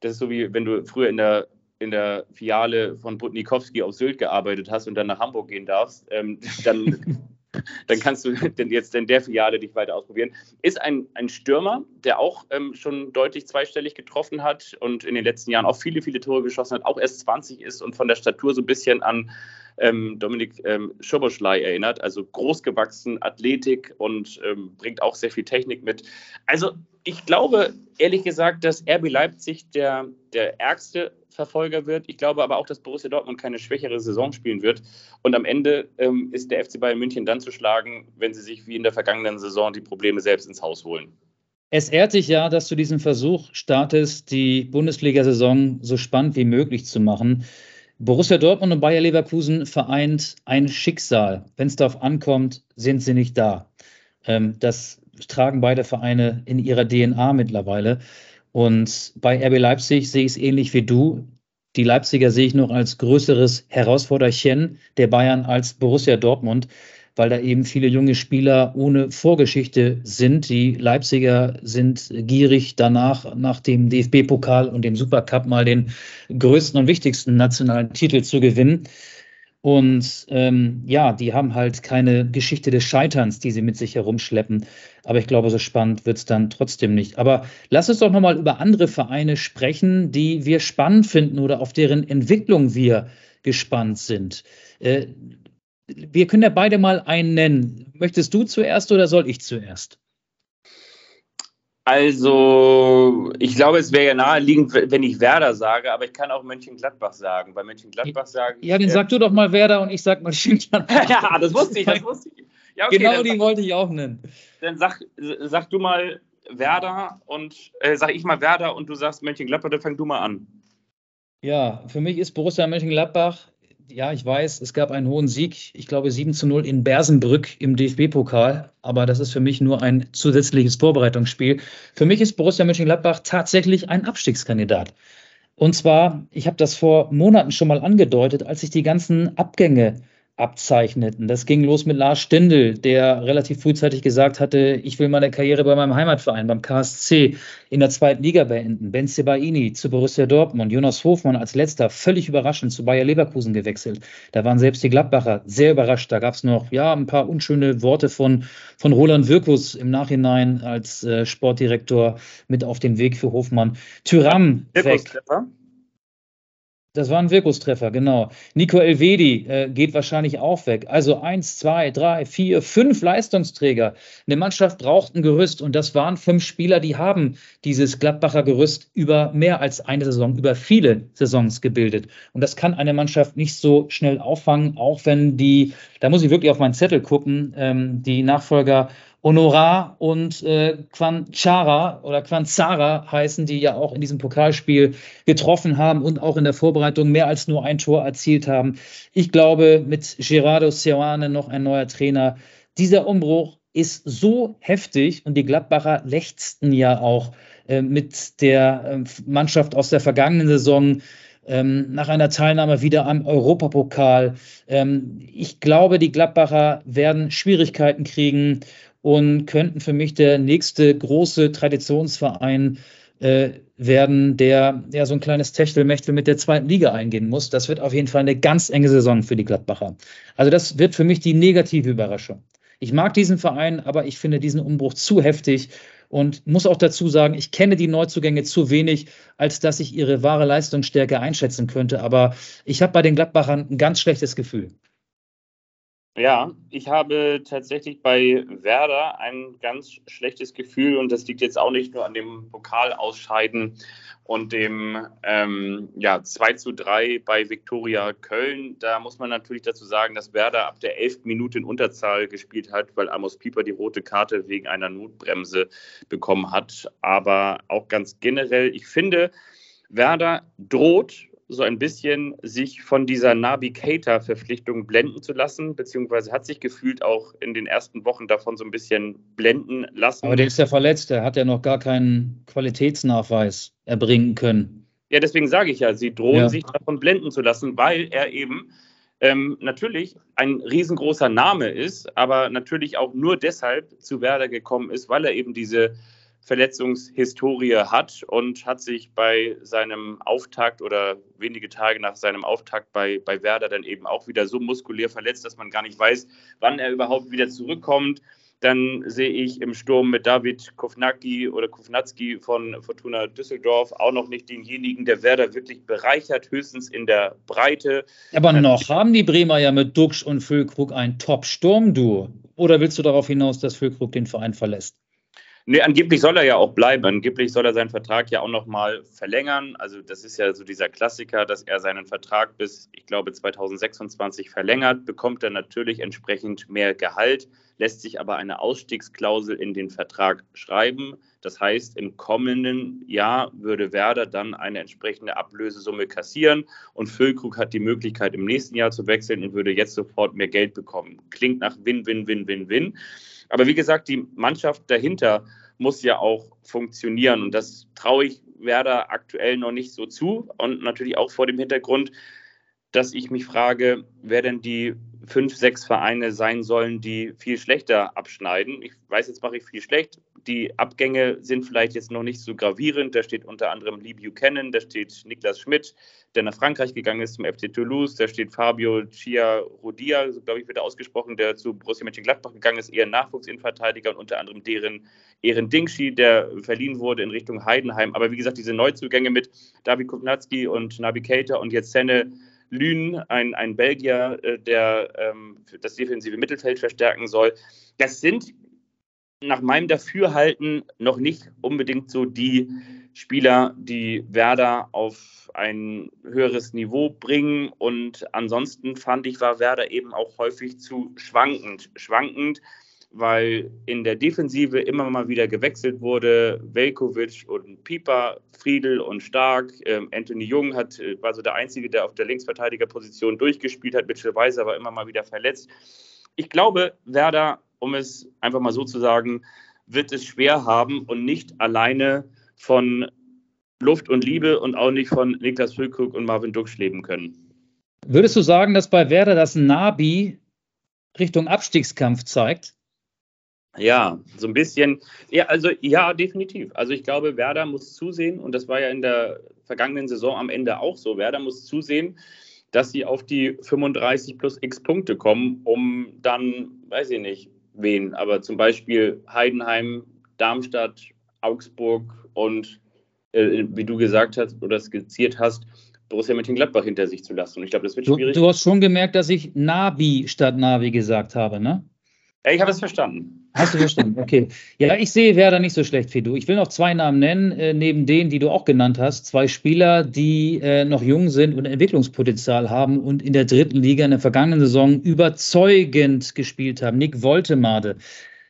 Das ist so wie wenn du früher in der, in der Filiale von Butnikowski auf Sylt gearbeitet hast und dann nach Hamburg gehen darfst, ähm, dann, dann kannst du denn jetzt in der Filiale dich weiter ausprobieren. Ist ein, ein Stürmer, der auch ähm, schon deutlich zweistellig getroffen hat und in den letzten Jahren auch viele, viele Tore geschossen hat, auch erst 20 ist und von der Statur so ein bisschen an ähm, Dominik ähm, Schoboschlei erinnert. Also großgewachsen, Athletik und ähm, bringt auch sehr viel Technik mit. Also ich glaube ehrlich gesagt, dass RB Leipzig der, der ärgste Verfolger wird. Ich glaube aber auch, dass Borussia Dortmund keine schwächere Saison spielen wird. Und am Ende ähm, ist der FC Bayern München dann zu schlagen, wenn sie sich wie in der vergangenen Saison die Probleme selbst ins Haus holen. Es ehrt dich ja, dass du diesen Versuch startest, die Bundesliga-Saison so spannend wie möglich zu machen. Borussia Dortmund und Bayer Leverkusen vereint ein Schicksal. Wenn es darauf ankommt, sind sie nicht da. Ähm, das tragen beide Vereine in ihrer DNA mittlerweile. Und bei RB Leipzig sehe ich es ähnlich wie du. Die Leipziger sehe ich noch als größeres Herausforderchen der Bayern als Borussia Dortmund weil da eben viele junge Spieler ohne Vorgeschichte sind. Die Leipziger sind gierig danach, nach dem DFB-Pokal und dem Supercup mal den größten und wichtigsten nationalen Titel zu gewinnen. Und ähm, ja, die haben halt keine Geschichte des Scheiterns, die sie mit sich herumschleppen. Aber ich glaube, so spannend wird es dann trotzdem nicht. Aber lass uns doch nochmal über andere Vereine sprechen, die wir spannend finden oder auf deren Entwicklung wir gespannt sind. Äh, wir können ja beide mal einen nennen. Möchtest du zuerst oder soll ich zuerst? Also, ich glaube, es wäre ja naheliegend, wenn ich Werder sage, aber ich kann auch Mönchengladbach sagen. Bei Mönchengladbach sagen. Ja, dann äh, sag du doch mal Werder und ich sag mal Mönchengladbach. ja, das wusste ich, das wusste ich. Ja, okay, genau die wollte ich auch nennen. Dann sag, sag du mal Werder und äh, sag ich mal Werder und du sagst Mönchengladbach, dann fang du mal an. Ja, für mich ist Borussia Mönchengladbach ja, ich weiß, es gab einen hohen Sieg, ich glaube 7 zu 0 in Bersenbrück im DFB-Pokal, aber das ist für mich nur ein zusätzliches Vorbereitungsspiel. Für mich ist Borussia Mönchengladbach tatsächlich ein Abstiegskandidat. Und zwar, ich habe das vor Monaten schon mal angedeutet, als ich die ganzen Abgänge abzeichneten. Das ging los mit Lars Stindl, der relativ frühzeitig gesagt hatte, ich will meine Karriere bei meinem Heimatverein, beim KSC, in der zweiten Liga beenden. Ben Sebaini zu Borussia Dortmund, Jonas Hofmann als letzter, völlig überraschend zu Bayer Leverkusen gewechselt. Da waren selbst die Gladbacher sehr überrascht. Da gab es noch ja ein paar unschöne Worte von, von Roland Wirkus im Nachhinein als äh, Sportdirektor mit auf den Weg für Hofmann. Tyram weg. Das war ein Wirkungstreffer, genau. Nico Elvedi äh, geht wahrscheinlich auch weg. Also eins, zwei, drei, vier, fünf Leistungsträger. Eine Mannschaft braucht ein Gerüst und das waren fünf Spieler, die haben dieses Gladbacher Gerüst über mehr als eine Saison, über viele Saisons gebildet. Und das kann eine Mannschaft nicht so schnell auffangen, auch wenn die, da muss ich wirklich auf meinen Zettel gucken, ähm, die Nachfolger Honorar und äh, Quanchara oder Quanzara heißen, die ja auch in diesem Pokalspiel getroffen haben und auch in der Vorbereitung mehr als nur ein Tor erzielt haben. Ich glaube, mit Gerardo Seoane noch ein neuer Trainer. Dieser Umbruch ist so heftig und die Gladbacher lechzten ja auch äh, mit der äh, Mannschaft aus der vergangenen Saison ähm, nach einer Teilnahme wieder am Europapokal. Ähm, ich glaube, die Gladbacher werden Schwierigkeiten kriegen und könnten für mich der nächste große Traditionsverein äh, werden, der ja so ein kleines Techtelmechtel mit der zweiten Liga eingehen muss. Das wird auf jeden Fall eine ganz enge Saison für die Gladbacher. Also das wird für mich die negative Überraschung. Ich mag diesen Verein, aber ich finde diesen Umbruch zu heftig und muss auch dazu sagen, ich kenne die Neuzugänge zu wenig, als dass ich ihre wahre Leistungsstärke einschätzen könnte. Aber ich habe bei den Gladbachern ein ganz schlechtes Gefühl. Ja, ich habe tatsächlich bei Werder ein ganz schlechtes Gefühl und das liegt jetzt auch nicht nur an dem Pokalausscheiden und dem ähm, ja, 2 zu 3 bei Viktoria Köln. Da muss man natürlich dazu sagen, dass Werder ab der 11. Minute in Unterzahl gespielt hat, weil Amos Pieper die rote Karte wegen einer Notbremse bekommen hat. Aber auch ganz generell, ich finde, Werder droht so ein bisschen sich von dieser Nabi Keita-Verpflichtung blenden zu lassen, beziehungsweise hat sich gefühlt auch in den ersten Wochen davon so ein bisschen blenden lassen. Aber der ist ja verletzt, der hat ja noch gar keinen Qualitätsnachweis erbringen können. Ja, deswegen sage ich ja, sie drohen ja. sich davon blenden zu lassen, weil er eben ähm, natürlich ein riesengroßer Name ist, aber natürlich auch nur deshalb zu Werder gekommen ist, weil er eben diese Verletzungshistorie hat und hat sich bei seinem Auftakt oder wenige Tage nach seinem Auftakt bei, bei Werder dann eben auch wieder so muskulär verletzt, dass man gar nicht weiß, wann er überhaupt wieder zurückkommt. Dann sehe ich im Sturm mit David Kovnacki oder Kovnatski von Fortuna Düsseldorf auch noch nicht denjenigen, der Werder wirklich bereichert, höchstens in der Breite. Aber noch haben die Bremer ja mit Duxch und Füllkrug ein Top-Sturmduo. Oder willst du darauf hinaus, dass Füllkrug den Verein verlässt? Nee, angeblich soll er ja auch bleiben. Angeblich soll er seinen Vertrag ja auch nochmal verlängern. Also das ist ja so dieser Klassiker, dass er seinen Vertrag bis, ich glaube, 2026 verlängert, bekommt er natürlich entsprechend mehr Gehalt, lässt sich aber eine Ausstiegsklausel in den Vertrag schreiben. Das heißt, im kommenden Jahr würde Werder dann eine entsprechende Ablösesumme kassieren und Füllkrug hat die Möglichkeit, im nächsten Jahr zu wechseln und würde jetzt sofort mehr Geld bekommen. Klingt nach Win, Aber wie gesagt, die Mannschaft dahinter muss ja auch funktionieren. Und das traue ich Werder aktuell noch nicht so zu. Und natürlich auch vor dem Hintergrund, dass ich mich frage, wer denn die fünf, sechs Vereine sein sollen, die viel schlechter abschneiden. Ich weiß, jetzt mache ich viel schlecht. Die Abgänge sind vielleicht jetzt noch nicht so gravierend. Da steht unter anderem Lee Buchanan, da steht Niklas Schmidt, der nach Frankreich gegangen ist zum FC Toulouse. Da steht Fabio Chia Rodia, so glaube ich, wird er ausgesprochen, der zu Borussia Mönchengladbach gegangen ist, eher Nachwuchsinverteidiger und unter anderem deren Ehren Dingschi, der verliehen wurde in Richtung Heidenheim. Aber wie gesagt, diese Neuzugänge mit David Kubnatski und Nabi Keita und jetzt Senne Lün, ein, ein Belgier, äh, der ähm, das defensive Mittelfeld verstärken soll. Das sind nach meinem Dafürhalten noch nicht unbedingt so die Spieler, die Werder auf ein höheres Niveau bringen. Und ansonsten fand ich, war Werder eben auch häufig zu schwankend. Schwankend weil in der Defensive immer mal wieder gewechselt wurde. Velkovic und Pieper, Friedel und Stark. Ähm, Anthony Jung hat, äh, war so der Einzige, der auf der Linksverteidigerposition durchgespielt hat. Mitchell Weiser war immer mal wieder verletzt. Ich glaube, Werder, um es einfach mal so zu sagen, wird es schwer haben und nicht alleine von Luft und Liebe und auch nicht von Niklas Füllkrug und Marvin Duksch leben können. Würdest du sagen, dass bei Werder das Nabi Richtung Abstiegskampf zeigt? Ja, so ein bisschen. Ja, also ja, definitiv. Also ich glaube, Werder muss zusehen, und das war ja in der vergangenen Saison am Ende auch so, Werder muss zusehen, dass sie auf die 35 plus x Punkte kommen, um dann, weiß ich nicht, wen, aber zum Beispiel Heidenheim, Darmstadt, Augsburg und äh, wie du gesagt hast oder skizziert hast, Borussia Mönchengladbach hinter sich zu lassen. Und ich glaube, das wird du, schwierig. Du hast schon gemerkt, dass ich Nabi statt Navi gesagt habe, ne? Ja, ich habe es verstanden. Hast du verstanden? Okay. Ja, ich sehe Werder nicht so schlecht wie du. Ich will noch zwei Namen nennen, äh, neben denen, die du auch genannt hast. Zwei Spieler, die äh, noch jung sind und Entwicklungspotenzial haben und in der dritten Liga in der vergangenen Saison überzeugend gespielt haben. Nick Woltemade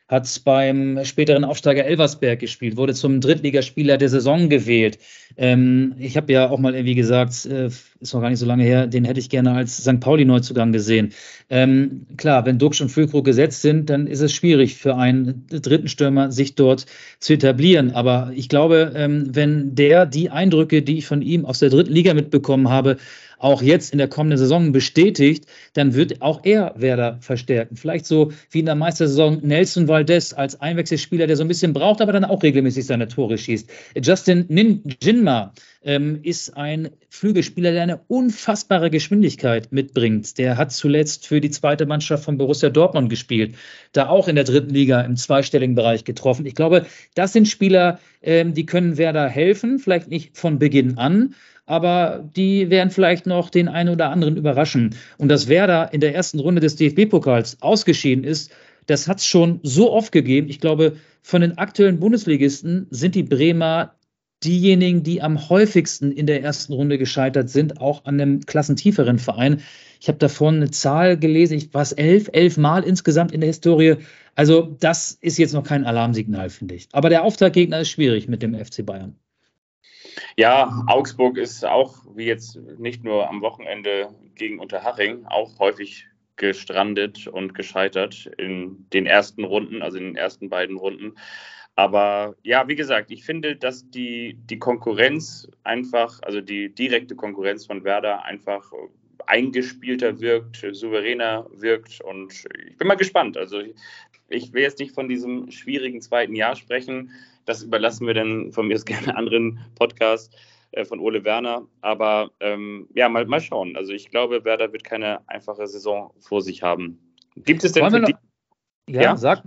hat beim späteren Aufsteiger Elversberg gespielt, wurde zum Drittligaspieler der Saison gewählt. Ähm, ich habe ja auch mal irgendwie gesagt, äh, ist noch gar nicht so lange her, den hätte ich gerne als St. Pauli-Neuzugang gesehen. Ähm, klar, wenn Duxch und Füllkrug gesetzt sind, dann ist es schwierig für einen dritten Stürmer, sich dort zu etablieren. Aber ich glaube, ähm, wenn der die Eindrücke, die ich von ihm aus der dritten Liga mitbekommen habe, auch jetzt in der kommenden Saison bestätigt, dann wird auch er Werder verstärken. Vielleicht so wie in der Meistersaison Nelson Valdez als Einwechselspieler, der so ein bisschen braucht, aber dann auch regelmäßig seine Tore schießt. Justin Jinma ähm, ist ein Flügelspieler, der eine unfassbare Geschwindigkeit mitbringt. Der hat zuletzt für die zweite Mannschaft von Borussia Dortmund gespielt, da auch in der dritten Liga im zweistelligen Bereich getroffen. Ich glaube, das sind Spieler, ähm, die können Werder helfen, vielleicht nicht von Beginn an, aber die werden vielleicht noch den einen oder anderen überraschen. Und dass Werder in der ersten Runde des DFB-Pokals ausgeschieden ist, das hat es schon so oft gegeben. Ich glaube, von den aktuellen Bundesligisten sind die Bremer diejenigen, die am häufigsten in der ersten Runde gescheitert sind, auch an einem klassentieferen Verein. Ich habe davon eine Zahl gelesen, ich war es elf, elf Mal insgesamt in der Historie. Also das ist jetzt noch kein Alarmsignal, finde ich. Aber der Auftaktgegner ist schwierig mit dem FC Bayern. Ja, Augsburg ist auch, wie jetzt nicht nur am Wochenende gegen Unterhaching, auch häufig gestrandet und gescheitert in den ersten Runden, also in den ersten beiden Runden. Aber ja, wie gesagt, ich finde, dass die, die Konkurrenz einfach, also die direkte Konkurrenz von Werder einfach eingespielter wirkt, souveräner wirkt und ich bin mal gespannt. Also ich will jetzt nicht von diesem schwierigen zweiten Jahr sprechen. Das überlassen wir dann von mir aus gerne anderen Podcast äh, von Ole Werner. Aber ähm, ja, mal, mal schauen. Also ich glaube, Werder wird keine einfache Saison vor sich haben. Gibt es denn für dich, ja, ja, sag.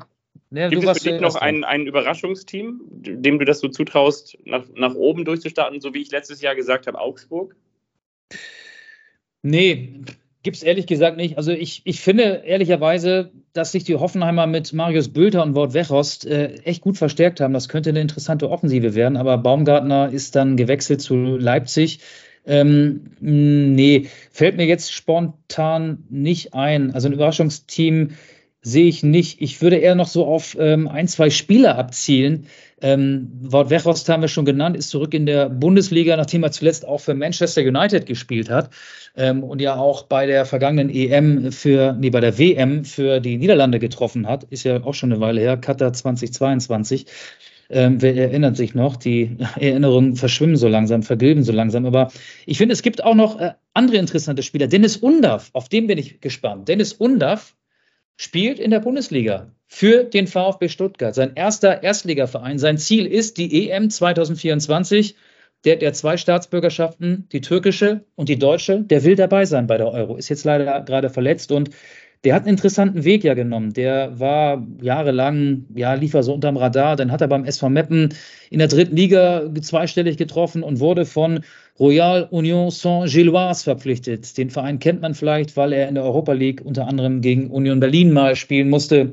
Ja, Gibt es für dich noch ein, ein Überraschungsteam, dem du das so zutraust, nach, nach oben durchzustarten, so wie ich letztes Jahr gesagt habe, Augsburg? Nee, Gibt es ehrlich gesagt nicht. Also ich, ich finde ehrlicherweise, dass sich die Hoffenheimer mit Marius Bülter und Wort Wechost äh, echt gut verstärkt haben. Das könnte eine interessante Offensive werden, aber Baumgartner ist dann gewechselt zu Leipzig. Ähm, nee, fällt mir jetzt spontan nicht ein. Also ein Überraschungsteam sehe ich nicht. Ich würde eher noch so auf ähm, ein, zwei Spieler abzielen, ähm, Wout Weghorst haben wir schon genannt, ist zurück in der Bundesliga, nachdem er zuletzt auch für Manchester United gespielt hat ähm, und ja auch bei der vergangenen EM für, nee, bei der WM für die Niederlande getroffen hat. Ist ja auch schon eine Weile her, Katar 2022. Ähm, wer erinnert sich noch? Die Erinnerungen verschwimmen so langsam, vergilben so langsam. Aber ich finde, es gibt auch noch äh, andere interessante Spieler. Dennis Undaff, auf den bin ich gespannt. Dennis Undaff spielt in der Bundesliga für den VfB Stuttgart. Sein erster Erstligaverein. Sein Ziel ist die EM 2024. Der ja zwei Staatsbürgerschaften, die türkische und die deutsche. Der will dabei sein bei der Euro. Ist jetzt leider gerade verletzt und der hat einen interessanten Weg ja genommen. Der war jahrelang, ja, lief er so unterm Radar. Dann hat er beim SV Meppen in der dritten Liga zweistellig getroffen und wurde von Royal Union Saint-Gilloise verpflichtet. Den Verein kennt man vielleicht, weil er in der Europa League unter anderem gegen Union Berlin mal spielen musste.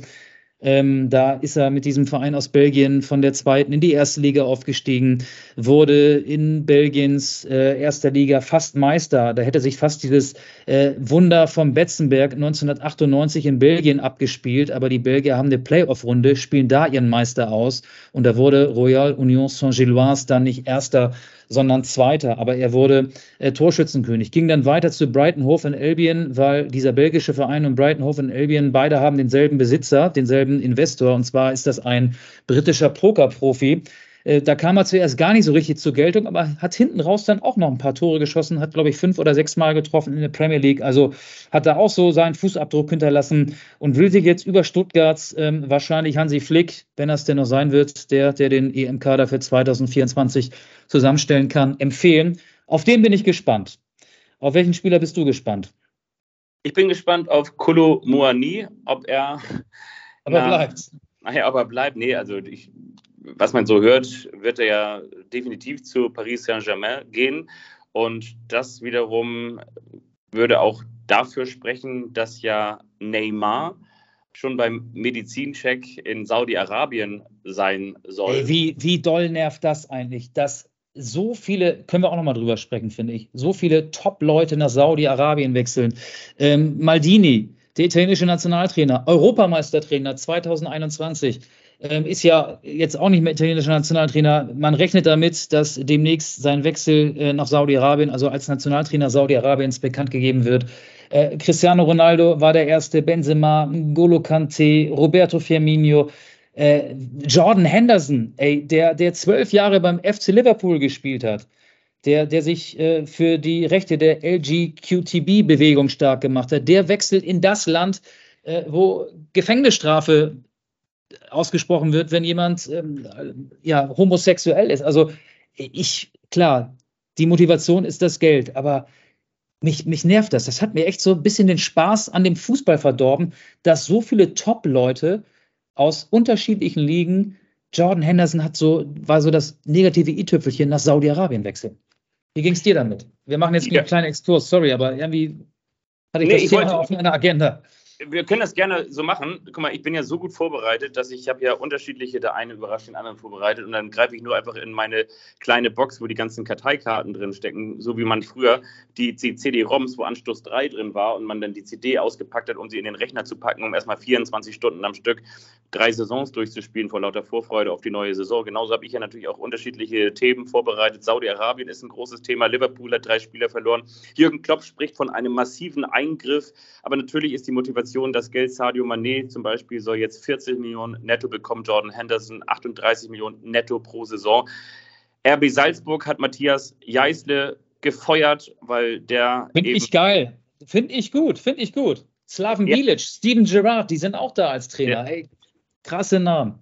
Ähm, da ist er mit diesem Verein aus Belgien von der zweiten in die erste Liga aufgestiegen, wurde in Belgiens äh, erster Liga fast Meister. Da hätte sich fast dieses äh, Wunder vom Betzenberg 1998 in Belgien abgespielt, aber die Belgier haben eine Playoff-Runde, spielen da ihren Meister aus und da wurde Royal Union Saint-Gilloise dann nicht erster, sondern Zweiter. Aber er wurde äh, Torschützenkönig. Ging dann weiter zu Brighton in Albion, weil dieser belgische Verein und Brighton in Albion beide haben denselben Besitzer, denselben Investor. Und zwar ist das ein britischer Pokerprofi. Äh, da kam er zuerst gar nicht so richtig zur Geltung, aber hat hinten raus dann auch noch ein paar Tore geschossen, hat, glaube ich, fünf oder sechs Mal getroffen in der Premier League. Also hat da auch so seinen Fußabdruck hinterlassen und will sich jetzt über Stuttgarts ähm, wahrscheinlich Hansi Flick, wenn das denn noch sein wird, der, der den EM-Kader für 2024 zusammenstellen kann, empfehlen. Auf den bin ich gespannt. Auf welchen Spieler bist du gespannt? Ich bin gespannt auf Kolo Moani, ob er. Aber na, bleibt. Naja, aber bleibt. Nee, also ich, was man so hört, wird er ja definitiv zu Paris Saint-Germain gehen. Und das wiederum würde auch dafür sprechen, dass ja Neymar schon beim Medizincheck in Saudi-Arabien sein soll. Ey, wie, wie doll nervt das eigentlich, dass so viele, können wir auch nochmal drüber sprechen, finde ich, so viele Top-Leute nach Saudi-Arabien wechseln. Ähm, Maldini, der italienische Nationaltrainer, Europameistertrainer 2021, ähm, ist ja jetzt auch nicht mehr italienischer Nationaltrainer. Man rechnet damit, dass demnächst sein Wechsel äh, nach Saudi-Arabien, also als Nationaltrainer Saudi-Arabiens, bekannt gegeben wird. Äh, Cristiano Ronaldo war der erste, Benzema, Golo Kante, Roberto Firmino, äh, Jordan Henderson, ey, der, der zwölf Jahre beim FC Liverpool gespielt hat, der, der sich äh, für die Rechte der LGQTB-Bewegung stark gemacht hat, der wechselt in das Land, äh, wo Gefängnisstrafe ausgesprochen wird, wenn jemand ähm, ja, homosexuell ist. Also ich, klar, die Motivation ist das Geld, aber mich, mich nervt das. Das hat mir echt so ein bisschen den Spaß an dem Fußball verdorben, dass so viele Top-Leute aus unterschiedlichen Ligen, Jordan Henderson hat so, war so das negative i-Tüpfelchen nach Saudi-Arabien wechseln. Wie ging es dir damit? Wir machen jetzt ja. einen kleinen Exkurs, sorry, aber irgendwie hatte ich nee, das ich Thema wollte, auf meiner Agenda wir können das gerne so machen. Guck mal, ich bin ja so gut vorbereitet, dass ich habe ja unterschiedliche, der eine überrascht den anderen vorbereitet und dann greife ich nur einfach in meine kleine Box, wo die ganzen Karteikarten drin stecken, so wie man früher die, CD-ROMs, wo Anstoß 3 drin war und man dann die CD ausgepackt hat, um sie in den Rechner zu packen, um erstmal 24 Stunden am Stück drei Saisons durchzuspielen vor lauter Vorfreude auf die neue Saison. Genauso habe ich ja natürlich auch unterschiedliche Themen vorbereitet. Saudi-Arabien ist ein großes Thema, Liverpool hat drei Spieler verloren. Jürgen Klopp spricht von einem massiven Eingriff, aber natürlich ist die Motivation Information, das Geld Sadio Mané zum Beispiel soll jetzt 40 Millionen netto bekommen, Jordan Henderson 38 Millionen netto pro Saison. RB Salzburg hat Matthias Jeißle gefeuert, weil der. Finde ich geil. Finde ich gut. Finde ich gut. Slaven ja. Bilic, Steven Gerrard, die sind auch da als Trainer. Ja. Ey, krasse Namen.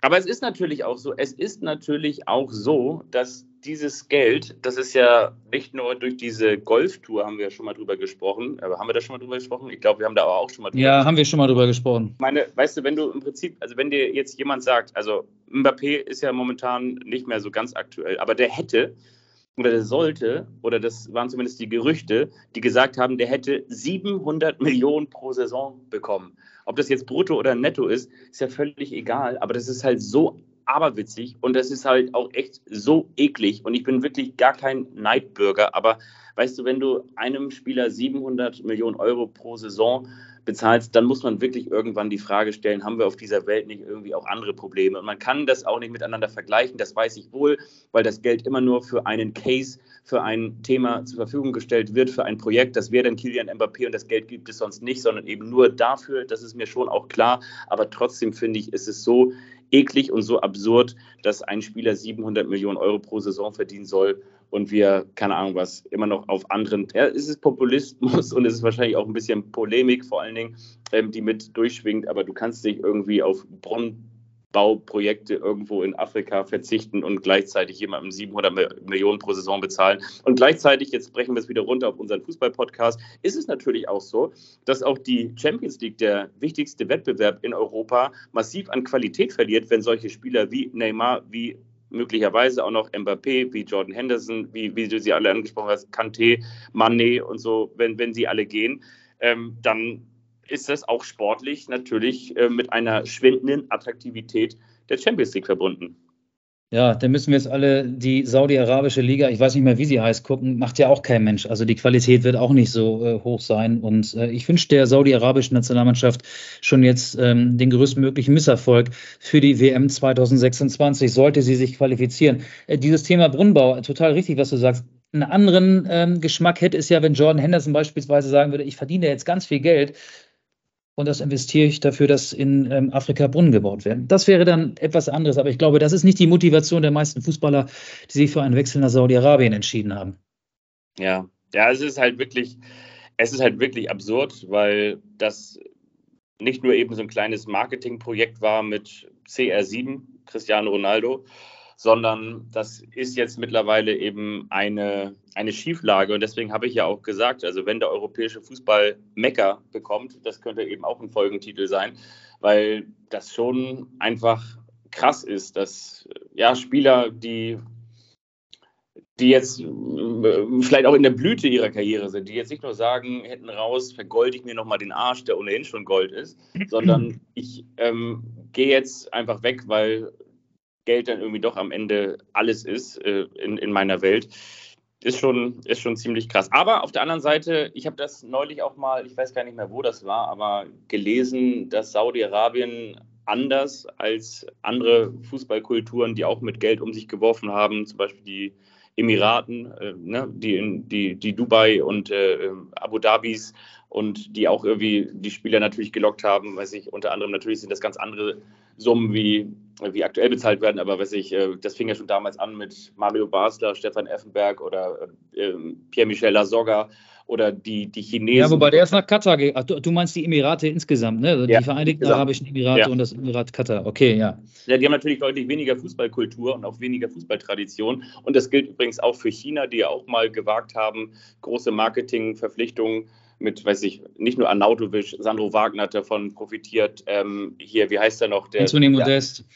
Aber es ist natürlich auch so, es ist natürlich auch so, dass dieses Geld, das ist ja nicht nur durch diese Golftour, haben wir ja schon mal drüber gesprochen, aber haben wir da schon mal drüber gesprochen? Ich glaube, wir haben da aber auch schon mal drüber Ja, gesprochen. haben wir schon mal drüber gesprochen. Meine, weißt du, wenn du im Prinzip, also wenn dir jetzt jemand sagt, also Mbappé ist ja momentan nicht mehr so ganz aktuell, aber der hätte oder der sollte, oder das waren zumindest die Gerüchte, die gesagt haben, der hätte 700 Millionen pro Saison bekommen. Ob das jetzt brutto oder netto ist, ist ja völlig egal, aber das ist halt so aberwitzig und das ist halt auch echt so eklig und ich bin wirklich gar kein Neidbürger, aber weißt du, wenn du einem Spieler 700 Millionen Euro pro Saison bezahlst, dann muss man wirklich irgendwann die Frage stellen, haben wir auf dieser Welt nicht irgendwie auch andere Probleme? Und man kann das auch nicht miteinander vergleichen, das weiß ich wohl, weil das Geld immer nur für einen Case, für ein Thema zur Verfügung gestellt wird, für ein Projekt. Das wäre dann Kilian Mbappé und das Geld gibt es sonst nicht, sondern eben nur dafür. Das ist mir schon auch klar. Aber trotzdem finde ich, ist es so eklig und so absurd, dass ein Spieler 700 Millionen Euro pro Saison verdienen soll und wir, keine Ahnung was, immer noch auf anderen, ja, es ist Populismus und es ist wahrscheinlich auch ein bisschen Polemik vor allen Dingen, ähm, die mit durchschwingt, aber du kannst dich irgendwie auf Brunnen Bauprojekte irgendwo in Afrika verzichten und gleichzeitig jemandem 700 Millionen pro Saison bezahlen. Und gleichzeitig, jetzt brechen wir es wieder runter auf unseren Fußball-Podcast, ist es natürlich auch so, dass auch die Champions League, der wichtigste Wettbewerb in Europa, massiv an Qualität verliert, wenn solche Spieler wie Neymar, wie möglicherweise auch noch Mbappé, wie Jordan Henderson, wie, wie du sie alle angesprochen hast, Kanté, Mané und so, wenn, wenn sie alle gehen, ähm, dann ist das auch sportlich natürlich äh, mit einer schwindenden Attraktivität der Champions League verbunden. Ja, dann müssen wir jetzt alle die saudi-arabische Liga, ich weiß nicht mehr, wie sie heißt, gucken, macht ja auch kein Mensch. Also die Qualität wird auch nicht so äh, hoch sein. Und äh, ich wünsche der saudi-arabischen Nationalmannschaft schon jetzt ähm, den größtmöglichen Misserfolg für die WM 2026, sollte sie sich qualifizieren. Äh, dieses Thema Brunnenbau, total richtig, was du sagst. Einen anderen ähm, Geschmack hätte es ja, wenn Jordan Henderson beispielsweise sagen würde, ich verdiene jetzt ganz viel Geld und das investiere ich dafür, dass in ähm, Afrika Brunnen gebaut werden. Das wäre dann etwas anderes, aber ich glaube, das ist nicht die Motivation der meisten Fußballer, die sich für einen Wechsel nach Saudi-Arabien entschieden haben. Ja, ja, es ist halt wirklich, es ist halt wirklich absurd, weil das nicht nur eben so ein kleines Marketingprojekt war mit CR7, Cristiano Ronaldo, sondern das ist jetzt mittlerweile eben eine, eine Schieflage. Und deswegen habe ich ja auch gesagt, also wenn der europäische Fußball Mecker bekommt, das könnte eben auch ein Folgentitel sein, weil das schon einfach krass ist, dass ja Spieler, die die jetzt äh, vielleicht auch in der Blüte ihrer Karriere sind, die jetzt nicht nur sagen, hätten raus, vergolde ich mir nochmal den Arsch, der ohnehin schon Gold ist, sondern ich ähm, gehe jetzt einfach weg, weil Geld dann irgendwie doch am Ende alles ist äh, in, in meiner Welt. Ist schon, ist schon ziemlich krass. Aber auf der anderen Seite, ich habe das neulich auch mal, ich weiß gar nicht mehr, wo das war, aber gelesen, dass Saudi-Arabien anders als andere Fußballkulturen, die auch mit Geld um sich geworfen haben, zum Beispiel die Emiraten, äh, ne, die, in, die, die Dubai und äh, Abu Dhabis und die auch irgendwie die Spieler natürlich gelockt haben, weiß ich, unter anderem natürlich sind das ganz andere Summen wie, wie aktuell bezahlt werden, aber weiß ich, äh, das fing ja schon damals an mit Mario Basler, Stefan Effenberg oder äh, Pierre-Michel Lasogga oder die, die Chinesen. Ja, wobei der ist nach Katar gegangen. Du, meinst die Emirate insgesamt, ne? Also ja, die Vereinigten insgesamt. Arabischen Emirate ja. und das Emirat Katar. Okay, ja. Ja, die haben natürlich deutlich weniger Fußballkultur und auch weniger Fußballtradition. Und das gilt übrigens auch für China, die ja auch mal gewagt haben, große Marketingverpflichtungen mit, weiß ich, nicht nur Arnautovic, Sandro Wagner hat davon profitiert. Ähm, hier, wie heißt er noch? Der, Anthony Modest. Der,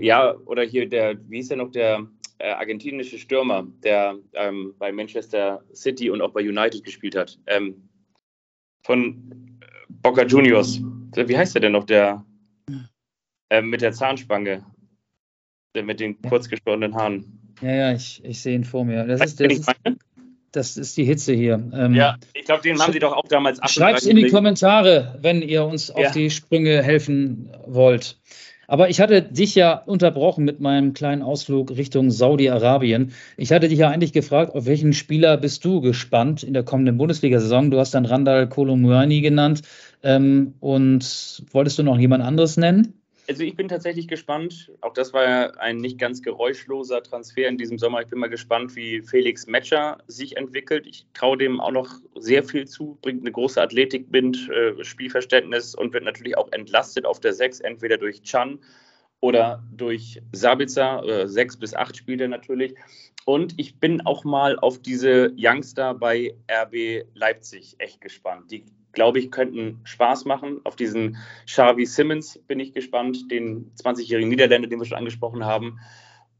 ja, oder hier der, wie hieß er noch, der äh, argentinische Stürmer, der ähm, bei Manchester City und auch bei United gespielt hat. Ähm, von Boca Juniors. Wie heißt der denn noch, der äh, mit der Zahnspange? Der mit den ja. kurz geschorenen Haaren. Ja, ja, ich, ich sehe ihn vor mir. Das ist, das, ist, das ist die Hitze hier. Ähm, ja, ich glaube, den haben Sie doch auch damals Schreibt es in die Kommentare, wenn ihr uns auf die Sprünge helfen wollt. Aber ich hatte dich ja unterbrochen mit meinem kleinen Ausflug Richtung Saudi-Arabien. Ich hatte dich ja eigentlich gefragt, auf welchen Spieler bist du gespannt in der kommenden Bundesliga-Saison? Du hast dann Randall Kolomuani genannt. Ähm, und wolltest du noch jemand anderes nennen? Also ich bin tatsächlich gespannt. Auch das war ja ein nicht ganz geräuschloser Transfer in diesem Sommer. Ich bin mal gespannt, wie Felix Metscher sich entwickelt. Ich traue dem auch noch sehr viel zu, bringt eine große Athletik mit, äh, Spielverständnis und wird natürlich auch entlastet auf der Sechs, entweder durch Chan oder durch Sabitzer, äh, sechs bis acht Spiele natürlich. Und ich bin auch mal auf diese Youngster bei RB Leipzig echt gespannt. Die glaube ich, könnten Spaß machen. Auf diesen Xavi Simmons bin ich gespannt, den 20-jährigen Niederländer, den wir schon angesprochen haben.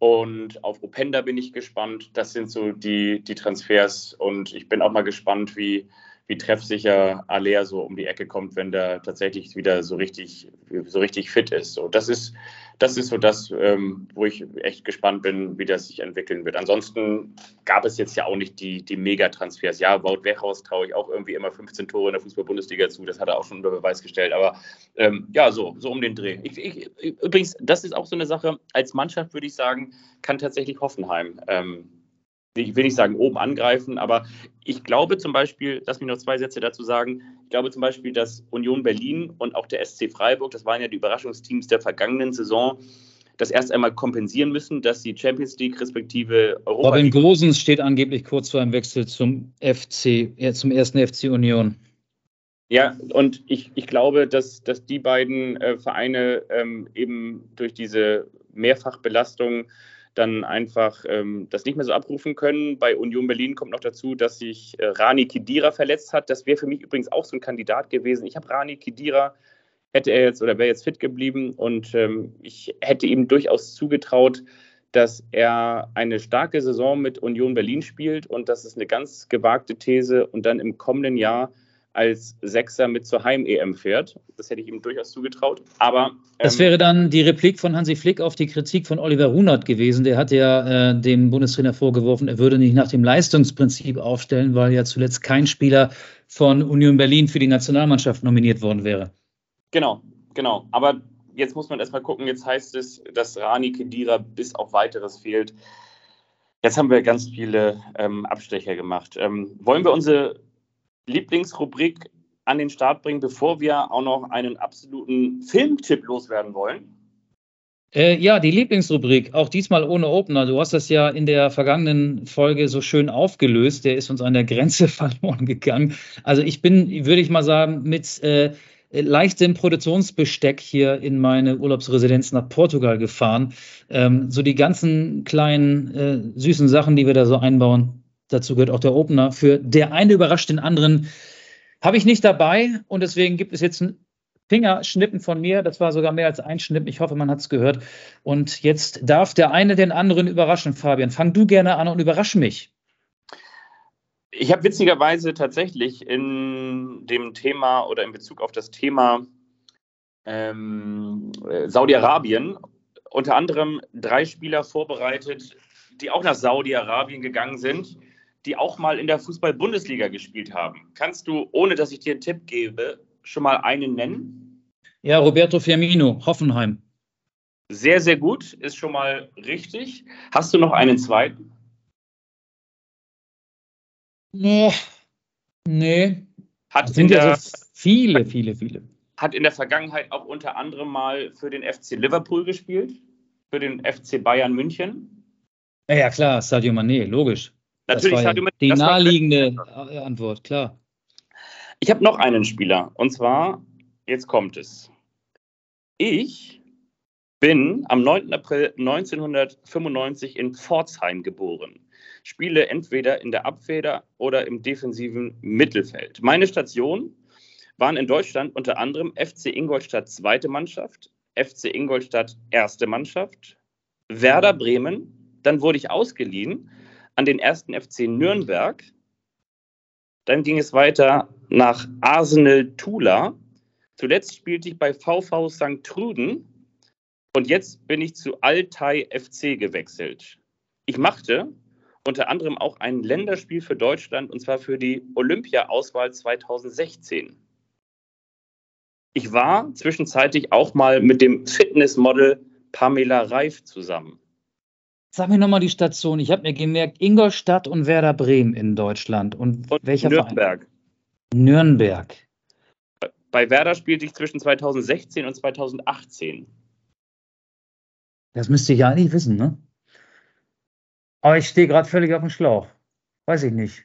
Und auf Openda bin ich gespannt. Das sind so die, die Transfers. Und ich bin auch mal gespannt, wie, wie treffsicher Alea so um die Ecke kommt, wenn der tatsächlich wieder so richtig, so richtig fit ist. So, das ist, das ist so das, ähm, wo ich echt gespannt bin, wie das sich entwickeln wird. Ansonsten gab es jetzt ja auch nicht die, die Mega-Transfers. Ja, Wout Wechhaus traue ich auch irgendwie immer 15 Tore in der Fußball-Bundesliga zu. Das hat er auch schon unter Beweis gestellt. Aber ähm, ja, so, so um den Dreh. Ich, ich, übrigens, das ist auch so eine Sache. Als Mannschaft würde ich sagen, kann tatsächlich Hoffenheim ähm, ich will nicht sagen oben angreifen, aber ich glaube zum Beispiel, lass mich noch zwei Sätze dazu sagen, ich glaube zum Beispiel, dass Union Berlin und auch der SC Freiburg, das waren ja die Überraschungsteams der vergangenen Saison, das erst einmal kompensieren müssen, dass die Champions League respektive Europa. Robin Gosens steht angeblich kurz vor einem Wechsel zum FC, ja, zum ersten FC Union. Ja, und ich, ich glaube, dass, dass die beiden äh, Vereine ähm, eben durch diese Mehrfachbelastung dann einfach ähm, das nicht mehr so abrufen können. Bei Union Berlin kommt noch dazu, dass sich äh, Rani Kidira verletzt hat. Das wäre für mich übrigens auch so ein Kandidat gewesen. Ich habe Rani Kidira, hätte er jetzt oder wäre jetzt fit geblieben und ähm, ich hätte ihm durchaus zugetraut, dass er eine starke Saison mit Union Berlin spielt und das ist eine ganz gewagte These und dann im kommenden Jahr als Sechser mit zur Heim-EM fährt. Das hätte ich ihm durchaus zugetraut. Aber. Ähm, das wäre dann die Replik von Hansi Flick auf die Kritik von Oliver Runert gewesen. Der hat ja äh, dem Bundestrainer vorgeworfen, er würde nicht nach dem Leistungsprinzip aufstellen, weil ja zuletzt kein Spieler von Union Berlin für die Nationalmannschaft nominiert worden wäre. Genau, genau. Aber jetzt muss man erstmal gucken. Jetzt heißt es, dass Rani Kedira bis auf weiteres fehlt. Jetzt haben wir ganz viele ähm, Abstecher gemacht. Ähm, wollen wir unsere Lieblingsrubrik an den Start bringen, bevor wir auch noch einen absoluten Filmtipp loswerden wollen? Äh, ja, die Lieblingsrubrik, auch diesmal ohne Opener. Du hast das ja in der vergangenen Folge so schön aufgelöst. Der ist uns an der Grenze verloren gegangen. Also ich bin, würde ich mal sagen, mit äh, leichtem Produktionsbesteck hier in meine Urlaubsresidenz nach Portugal gefahren. Ähm, so die ganzen kleinen äh, süßen Sachen, die wir da so einbauen, Dazu gehört auch der Opener. Für der eine überrascht den anderen habe ich nicht dabei und deswegen gibt es jetzt ein Fingerschnippen von mir. Das war sogar mehr als ein Schnipp. Ich hoffe, man hat es gehört. Und jetzt darf der eine den anderen überraschen, Fabian. Fang du gerne an und überrasch mich. Ich habe witzigerweise tatsächlich in dem Thema oder in Bezug auf das Thema ähm, Saudi-Arabien unter anderem drei Spieler vorbereitet, die auch nach Saudi-Arabien gegangen sind, die auch mal in der Fußball-Bundesliga gespielt haben. Kannst du, ohne dass ich dir einen Tipp gebe, schon mal einen nennen? Ja, Roberto Firmino, Hoffenheim. Sehr, sehr gut, ist schon mal richtig. Hast du noch einen zweiten? Nee. Nee. Hat sind ja so viele, viele, viele. Hat in der Vergangenheit auch unter anderem mal für den FC Liverpool gespielt, für den FC Bayern München. Ja, ja klar, Sadio Mané, logisch. Natürlich, Sadio Mané. Die naheliegende Antwort, klar. Ich habe noch einen Spieler und zwar, jetzt kommt es. Ich bin am 9. April 1995 in Pforzheim geboren. Spiele entweder in der Abwehr oder im defensiven Mittelfeld. Meine Stationen waren in Deutschland unter anderem FC Ingolstadt zweite Mannschaft, FC Ingolstadt erste Mannschaft, Werder Bremen, dann wurde ich ausgeliehen an den ersten FC Nürnberg, dann ging es weiter nach Arsenal Tula. Zuletzt spielte ich bei VV St. Truden und jetzt bin ich zu Altai FC gewechselt. Ich machte unter anderem auch ein Länderspiel für Deutschland und zwar für die Olympia-Auswahl 2016. Ich war zwischenzeitlich auch mal mit dem Fitnessmodel Pamela Reif zusammen. Sag mir nochmal die Station. Ich habe mir gemerkt, Ingolstadt und Werder Bremen in Deutschland. Und, und welcher Nürnberg. Verein? Nürnberg. Bei Werder spielte ich zwischen 2016 und 2018. Das müsste ich ja eigentlich wissen, ne? Aber ich stehe gerade völlig auf dem Schlauch. Weiß ich nicht.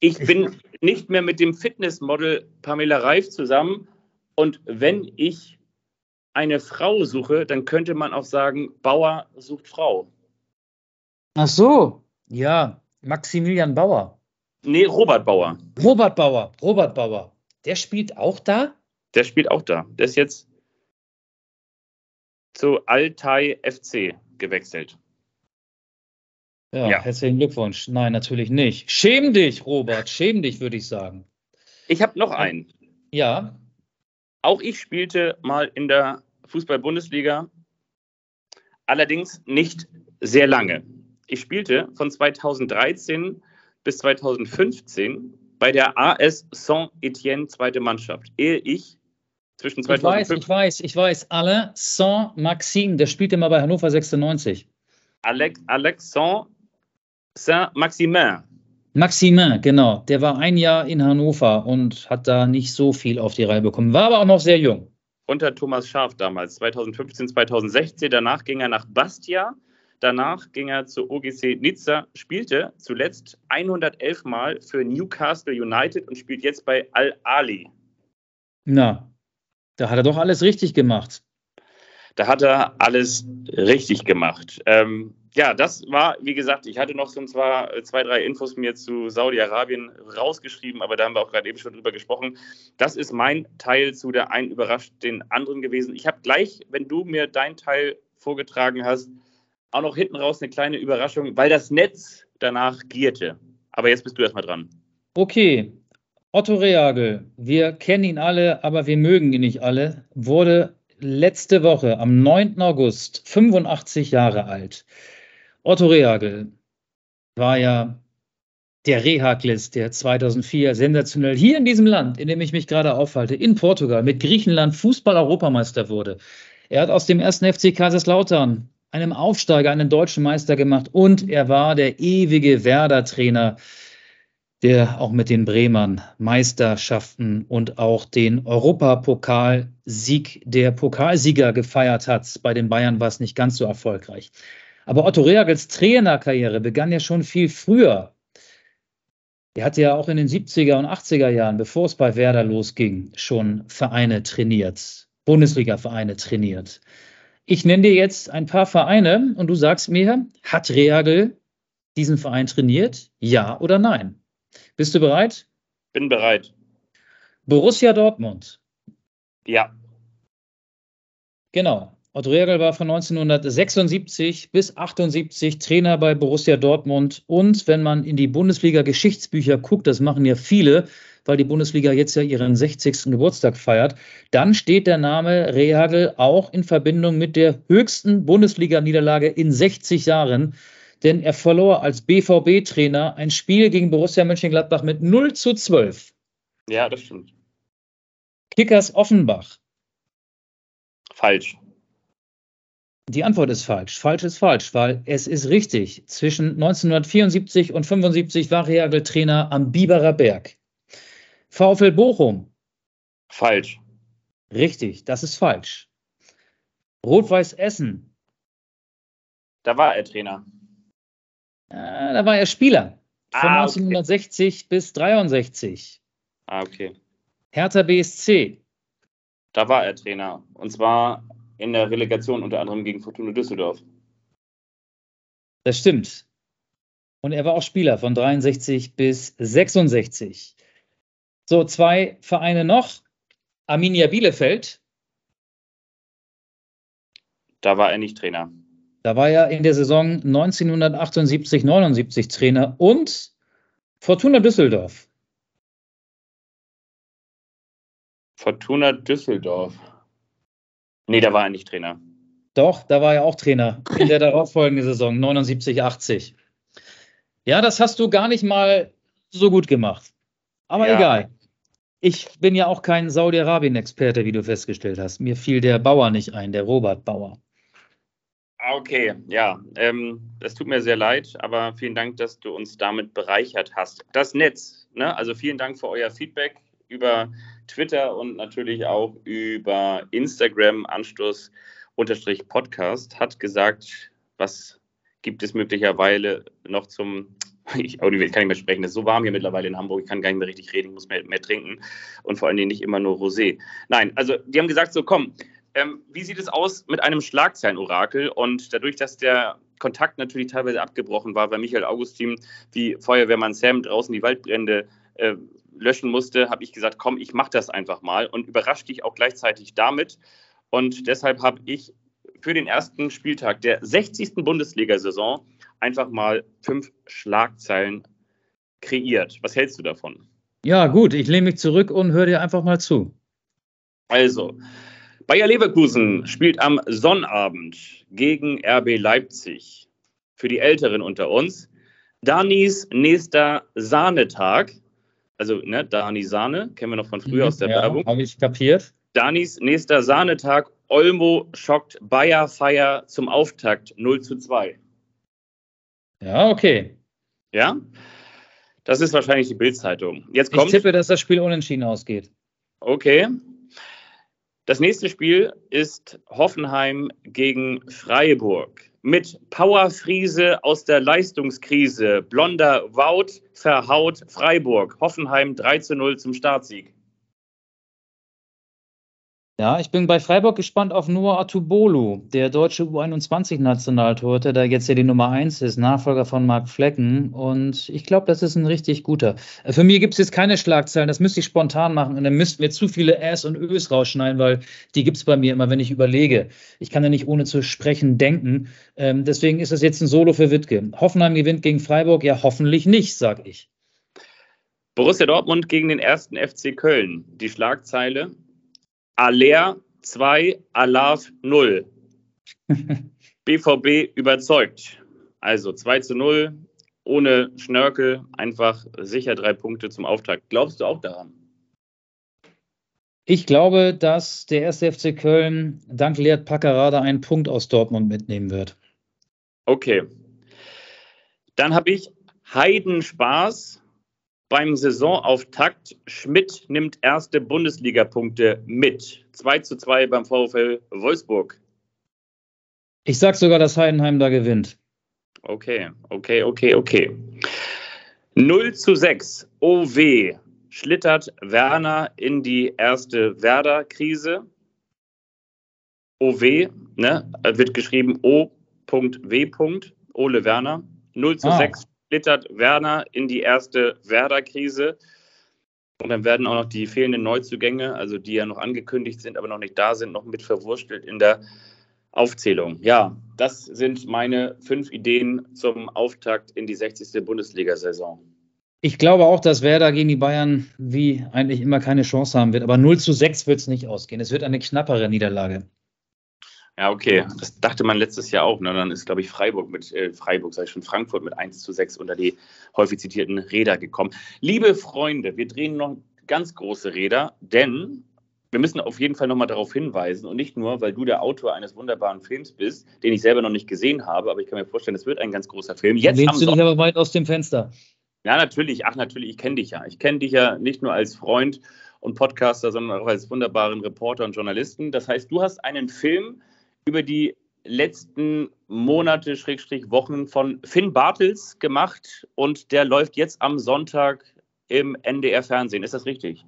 Ich, ich bin nicht mehr mit dem Fitnessmodel Pamela Reif zusammen. Und wenn ich eine Frau suche, dann könnte man auch sagen, Bauer sucht Frau. Ach so, ja, Maximilian Bauer. Nee, Robert Bauer. Robert Bauer, Robert Bauer. Der spielt auch da? Der spielt auch da. Der ist jetzt zu Altai FC gewechselt. Ja, ja, herzlichen Glückwunsch. Nein, natürlich nicht. Schäm dich, Robert. Schäm dich, würde ich sagen. Ich habe noch einen. Ja. Auch ich spielte mal in der Fußball-Bundesliga, allerdings nicht sehr lange. Ich spielte von 2013 bis 2015 bei der AS Saint-Étienne zweite Mannschaft, ehe ich zwischen 2005 Ich weiß, ich weiß, ich weiß. Alain Saint-Maxime, der spielte mal bei Hannover 96. Alex, Alex Saint-Maximin. Maximin, genau. Der war ein Jahr in Hannover und hat da nicht so viel auf die Reihe bekommen. War aber auch noch sehr jung. Unter Thomas Scharf damals, 2015, 2016. Danach ging er nach Bastia Danach ging er zu OGC Nizza, spielte zuletzt 111 Mal für Newcastle United und spielt jetzt bei Al-Ali. Na, da hat er doch alles richtig gemacht. Da hat er alles richtig gemacht. Ähm, ja, das war, wie gesagt, ich hatte noch so zwar zwei, drei Infos mir zu Saudi-Arabien rausgeschrieben, aber da haben wir auch gerade eben schon drüber gesprochen. Das ist mein Teil zu der einen überrascht den anderen gewesen. Ich habe gleich, wenn du mir dein Teil vorgetragen hast, auch noch hinten raus eine kleine Überraschung, weil das Netz danach gierte. Aber jetzt bist du erstmal dran. Okay. Otto Reagel, wir kennen ihn alle, aber wir mögen ihn nicht alle, wurde letzte Woche am 9. August 85 Jahre alt. Otto Reagel war ja der Rehaklis, der 2004 sensationell hier in diesem Land, in dem ich mich gerade aufhalte, in Portugal mit Griechenland Fußball-Europameister wurde. Er hat aus dem ersten FC Kaiserslautern einem Aufsteiger einen deutschen Meister gemacht und er war der ewige Werder-Trainer, der auch mit den Bremern Meisterschaften und auch den Europapokalsieg der Pokalsieger gefeiert hat. Bei den Bayern war es nicht ganz so erfolgreich. Aber Otto Rehagels Trainerkarriere begann ja schon viel früher. Er hatte ja auch in den 70er und 80er Jahren, bevor es bei Werder losging, schon Vereine trainiert, Bundesliga-Vereine trainiert. Ich nenne dir jetzt ein paar Vereine und du sagst mir, hat Reagel diesen Verein trainiert? Ja oder nein? Bist du bereit? Bin bereit. Borussia Dortmund. Ja. Genau. Otto Rehagel war von 1976 bis 78 Trainer bei Borussia Dortmund. Und wenn man in die Bundesliga-Geschichtsbücher guckt, das machen ja viele, weil die Bundesliga jetzt ja ihren 60. Geburtstag feiert, dann steht der Name Rehagel auch in Verbindung mit der höchsten Bundesliga-Niederlage in 60 Jahren. Denn er verlor als BVB-Trainer ein Spiel gegen Borussia Mönchengladbach mit 0 zu 12. Ja, das stimmt. Kickers Offenbach. Falsch. Die Antwort ist falsch. Falsch ist falsch, weil es ist richtig. Zwischen 1974 und 75 war Reagel Trainer am Biberer Berg. VfL Bochum. Falsch. Richtig, das ist falsch. Rot-Weiß Essen. Da war er Trainer. Äh, da war er Spieler. Von Ah, 1960 bis 63. Ah, okay. Hertha BSC. Da war er Trainer. Und zwar in der Relegation unter anderem gegen Fortuna Düsseldorf. Das stimmt. Und er war auch Spieler von 63 bis 66. So, zwei Vereine noch. Arminia Bielefeld. Da war er nicht Trainer. Da war er in der Saison 1978, 79 Trainer und Fortuna Düsseldorf. Fortuna Düsseldorf. Nee, da war er nicht Trainer. Doch, da war er auch Trainer in der darauffolgenden Saison 79, 80. Ja, das hast du gar nicht mal so gut gemacht. Aber Ja. egal. Ich bin ja auch kein Saudi-Arabien-Experte, wie du festgestellt hast. Mir fiel der Bauer nicht ein, der Robert Bauer. Ah, Okay, ja, ähm, das tut mir sehr leid, aber vielen Dank, dass du uns damit bereichert hast. Das Netz, ne? also vielen Dank für euer Feedback über Twitter und natürlich auch über Instagram, Anstoß unterstrich Podcast, hat gesagt, was gibt es möglicherweise noch zum, ich, ich kann nicht mehr sprechen, es ist so warm hier mittlerweile in Hamburg, ich kann gar nicht mehr richtig reden, ich muss mehr, mehr trinken und vor allen Dingen nicht immer nur Rosé. Nein, also die haben gesagt, so komm, ähm, wie sieht es aus mit einem Schlagzeilenorakel? Und dadurch, dass der Kontakt natürlich teilweise abgebrochen war, weil Michael Augustin wie Feuerwehrmann Sam draußen die Waldbrände äh, löschen musste, habe ich gesagt, komm, ich mache das einfach mal und überrasche dich auch gleichzeitig damit. Und deshalb habe ich für den ersten Spieltag der 60. Bundesliga-Saison einfach mal fünf Schlagzeilen kreiert. Was hältst du davon? Ja, gut, ich lehne mich zurück und höre dir einfach mal zu. Also, Bayer Leverkusen spielt am Sonnabend gegen RB Leipzig. Für die Älteren unter uns. Danis nächster Sahnetag. Also, ne, Dani Sahne, kennen wir noch von früher aus der Mhm, ja, Werbung. Habe ich kapiert. Danis nächster Sahnetag. Olmo schockt Bayer Feier zum Auftakt 0 zu 2. Ja, okay. Ja? Das ist wahrscheinlich die Bildzeitung. Jetzt Ich kommt. tippe, dass das Spiel unentschieden ausgeht. Okay. Das nächste Spiel ist Hoffenheim gegen Freiburg. Mit Powerfriese aus der Leistungskrise. Blonder Wout verhaut Freiburg. Hoffenheim 3 zu 0 zum Startsieg. Ja, ich bin bei Freiburg gespannt auf Noah Atubolu, der deutsche U21-Nationaltorhüter, der jetzt ja die Nummer 1 ist, Nachfolger von Marc Flecken. Und ich glaube, das ist ein richtig guter. Äh, Für mich gibt es jetzt keine Schlagzeilen, das müsste ich spontan machen. Und dann müssten wir zu viele Äs und Ös rausschneiden, weil die gibt es bei mir immer, wenn ich überlege. Ich kann ja nicht ohne zu sprechen denken. Ähm, deswegen ist das jetzt ein Solo für Wittke. Hoffenheim gewinnt gegen Freiburg, ja, hoffentlich nicht, sag ich. Borussia Dortmund gegen den ersten FC Köln. Die Schlagzeile Aller 2, Alav 0. BVB überzeugt. Also 2 zu 0, ohne Schnörkel, einfach sicher drei Punkte zum Auftakt. Glaubst du auch daran? Ich glaube, dass der erste FC Köln dank Leert Packerada einen Punkt aus Dortmund mitnehmen wird. Okay. Dann habe ich Heidenspaß beim Saisonauftakt. Schmidt nimmt erste Bundesliga-Punkte mit. 2 zu 2 beim VfL Wolfsburg. Ich sag sogar, dass Heidenheim da gewinnt. Okay, okay, okay, okay. 0 zu 6. OW. Schlittert Werner in die erste Werder-Krise. OW, ne, wird geschrieben O.W. Ole Werner. 0 zu Ah. 6 schlittert Werner in die erste Werder-Krise. Und dann werden auch noch die fehlenden Neuzugänge, also die ja noch angekündigt sind, aber noch nicht da sind, noch mit verwurstelt in der Aufzählung. Ja, das sind meine fünf Ideen zum Auftakt in die 60. Bundesliga-Saison. Ich glaube auch, dass Werder gegen die Bayern wie eigentlich immer keine Chance haben wird. Aber 0 zu 6 wird es nicht ausgehen. Es wird eine knappere Niederlage. Ja, okay. Das dachte man letztes Jahr auch. Ne? Dann ist, glaube ich, Freiburg mit, äh, Freiburg, sage ich schon, Frankfurt mit 1 zu 6 unter die häufig zitierten Räder gekommen. Liebe Freunde, wir drehen noch ganz große Räder, denn wir müssen auf jeden Fall nochmal darauf hinweisen und nicht nur, weil du der Autor eines wunderbaren Films bist, den ich selber noch nicht gesehen habe, aber ich kann mir vorstellen, es wird ein ganz großer Film. Jetzt lehnst du dich aber weit aus dem Fenster. Ja, natürlich. Ach, natürlich. Ich kenne dich ja. Ich kenne dich ja nicht nur als Freund und Podcaster, sondern auch als wunderbaren Reporter und Journalisten. Das heißt, du hast einen Film über die letzten Monate, Schrägstrich Wochen von Finn Bartels gemacht und der läuft jetzt am Sonntag im NDR Fernsehen. Ist das richtig?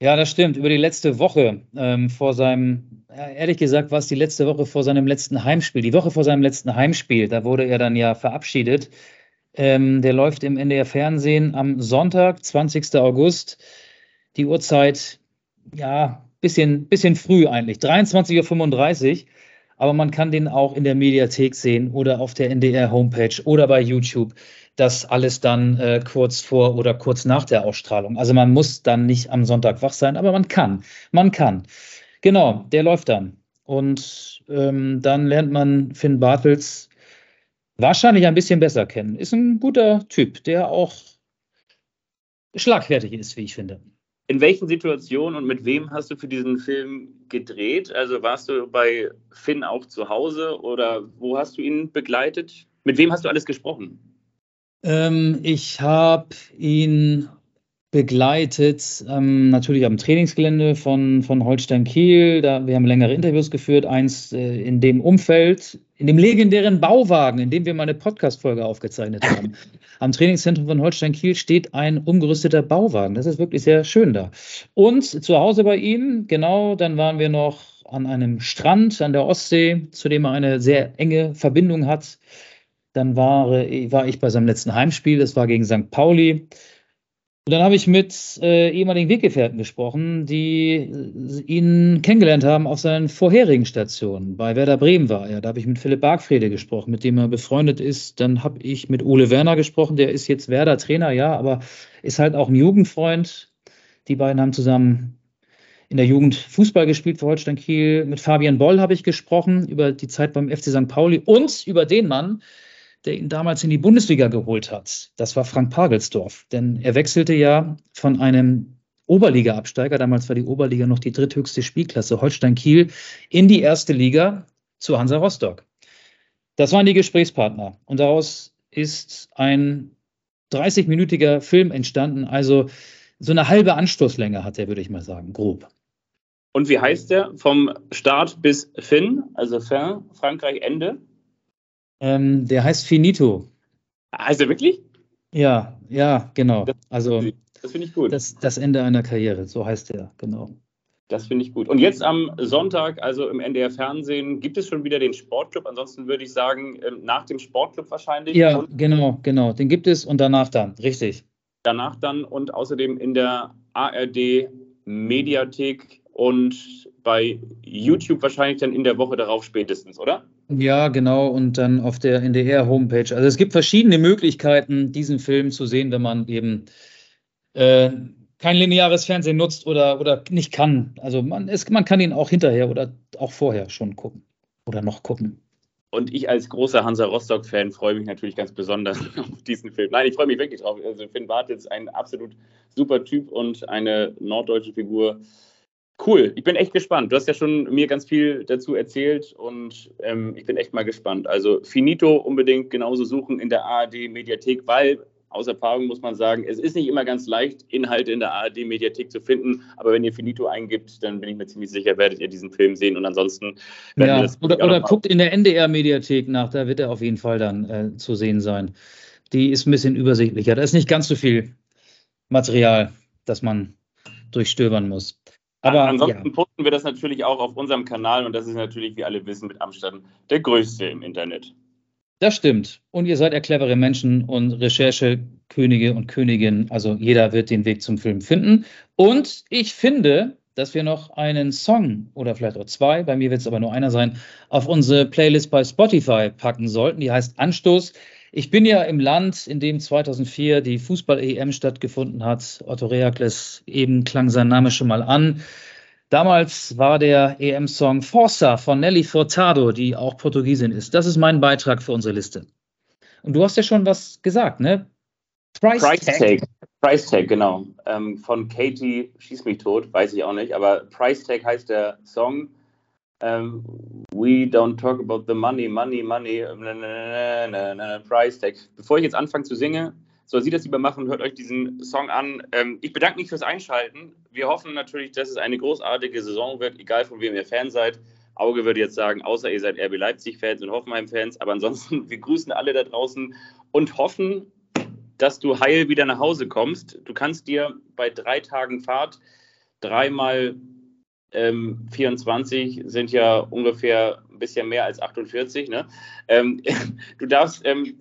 Ja, das stimmt. Über die letzte Woche ähm, vor seinem, ehrlich gesagt, war es die letzte Woche vor seinem letzten Heimspiel. Die Woche vor seinem letzten Heimspiel, da wurde er dann ja verabschiedet. Ähm, der läuft im NDR Fernsehen am Sonntag, 20. August. Die Uhrzeit, ja, bisschen, bisschen früh eigentlich, 23.35 Uhr aber man kann den auch in der Mediathek sehen oder auf der NDR-Homepage oder bei YouTube. Das alles dann äh, kurz vor oder kurz nach der Ausstrahlung. Also man muss dann nicht am Sonntag wach sein, aber man kann. Man kann. Genau, der läuft dann. Und ähm, dann lernt man Finn Bartels wahrscheinlich ein bisschen besser kennen. Ist ein guter Typ, der auch schlagfertig ist, wie ich finde. In welchen Situationen und mit wem hast du für diesen Film gedreht? Also warst du bei Finn auch zu Hause oder wo hast du ihn begleitet? Mit wem hast du alles gesprochen? Ähm, ich habe ihn begleitet, ähm, natürlich am Trainingsgelände von, von Holstein Kiel. Da, wir haben längere Interviews geführt, eins äh, in dem Umfeld, in dem legendären Bauwagen, in dem wir mal eine Podcast-Folge aufgezeichnet haben. Am Trainingszentrum von Holstein Kiel steht ein umgerüsteter Bauwagen. Das ist wirklich sehr schön da. Und zu Hause bei ihm, genau, dann waren wir noch an einem Strand an der Ostsee, zu dem er eine sehr enge Verbindung hat. Dann war, war ich bei seinem letzten Heimspiel, das war gegen St. Pauli. Und dann habe ich mit äh, ehemaligen Weggefährten gesprochen, die äh, ihn kennengelernt haben auf seinen vorherigen Stationen. Bei Werder Bremen war er. Da habe ich mit Philipp Bargfrede gesprochen, mit dem er befreundet ist. Dann habe ich mit Ole Werner gesprochen, der ist jetzt Werder-Trainer, ja, aber ist halt auch ein Jugendfreund. Die beiden haben zusammen in der Jugend Fußball gespielt für Holstein Kiel. Mit Fabian Boll habe ich gesprochen über die Zeit beim FC St. Pauli und über den Mann, der ihn damals in die Bundesliga geholt hat. Das war Frank Pagelsdorf. Denn er wechselte ja von einem Oberliga-Absteiger, damals war die Oberliga noch die dritthöchste Spielklasse, Holstein Kiel, in die erste Liga zu Hansa Rostock. Das waren die Gesprächspartner. Und daraus ist ein 30-minütiger Film entstanden. Also so eine halbe Anstoßlänge hat er, würde ich mal sagen, grob. Und wie heißt der? Vom Start bis Finn, also Fin, Frankreich Ende? Ähm, der heißt Finito. Also wirklich? Ja, ja, genau. Also das finde ich gut. Das, das Ende einer Karriere, so heißt der, genau. Das finde ich gut. Und jetzt am Sonntag, also im NDR Fernsehen, gibt es schon wieder den Sportclub. Ansonsten würde ich sagen, ähm, nach dem Sportclub wahrscheinlich. Ja, genau, genau. Den gibt es und danach dann, richtig. Danach dann und außerdem in der ARD Mediathek und bei YouTube wahrscheinlich dann in der Woche darauf spätestens, oder? Ja, genau. Und dann auf der NDR-Homepage. Also es gibt verschiedene Möglichkeiten, diesen Film zu sehen, wenn man eben äh, kein lineares Fernsehen nutzt oder, oder nicht kann. Also man, es, man kann ihn auch hinterher oder auch vorher schon gucken oder noch gucken. Und ich als großer Hansa Rostock-Fan freue mich natürlich ganz besonders auf diesen Film. Nein, ich freue mich wirklich drauf. Also Finn Bartels ist ein absolut super Typ und eine norddeutsche Figur. Cool, ich bin echt gespannt. Du hast ja schon mir ganz viel dazu erzählt und ähm, ich bin echt mal gespannt. Also Finito unbedingt genauso suchen in der ARD-Mediathek, weil aus Erfahrung muss man sagen, es ist nicht immer ganz leicht, Inhalte in der ARD-Mediathek zu finden, aber wenn ihr Finito eingibt, dann bin ich mir ziemlich sicher, werdet ihr diesen Film sehen und ansonsten werden ja, das. Oder, oder guckt in der NDR-Mediathek nach, da wird er auf jeden Fall dann äh, zu sehen sein. Die ist ein bisschen übersichtlicher. Da ist nicht ganz so viel Material, das man durchstöbern muss. Aber ansonsten ja. posten wir das natürlich auch auf unserem Kanal und das ist natürlich, wie alle wissen, mit Amsterdam der größte im Internet. Das stimmt. Und ihr seid ja clevere Menschen und Recherchekönige und Königinnen. Also jeder wird den Weg zum Film finden. Und ich finde, dass wir noch einen Song oder vielleicht auch zwei, bei mir wird es aber nur einer sein, auf unsere Playlist bei Spotify packen sollten. Die heißt Anstoß. Ich bin ja im Land, in dem 2004 die Fußball-EM stattgefunden hat. Otto Reakles, eben klang sein Name schon mal an. Damals war der EM-Song Forza von Nelly Furtado, die auch Portugiesin ist. Das ist mein Beitrag für unsere Liste. Und du hast ja schon was gesagt, ne? Price, Price Tag. Tag. Price Tag, genau. Ähm, von Katie, schieß mich tot, weiß ich auch nicht, aber Price Tag heißt der Song. Ähm, we don't talk about the money, money, money, na, na, na, Price Tag. Bevor ich jetzt anfange zu singen, soll sie das lieber machen, hört euch diesen Song an. Ähm, ich bedanke mich fürs Einschalten. Wir hoffen natürlich, dass es eine großartige Saison wird, egal von wem ihr Fan seid. Auge würde jetzt sagen, außer ihr seid RB Leipzig-Fans und Hoffenheim-Fans, aber ansonsten, wir grüßen alle da draußen und hoffen, dass du heil wieder nach Hause kommst. Du kannst dir bei drei Tagen Fahrt dreimal ähm, 24 sind ja ungefähr ein bisschen mehr als 48. Ne? Ähm, du darfst ähm,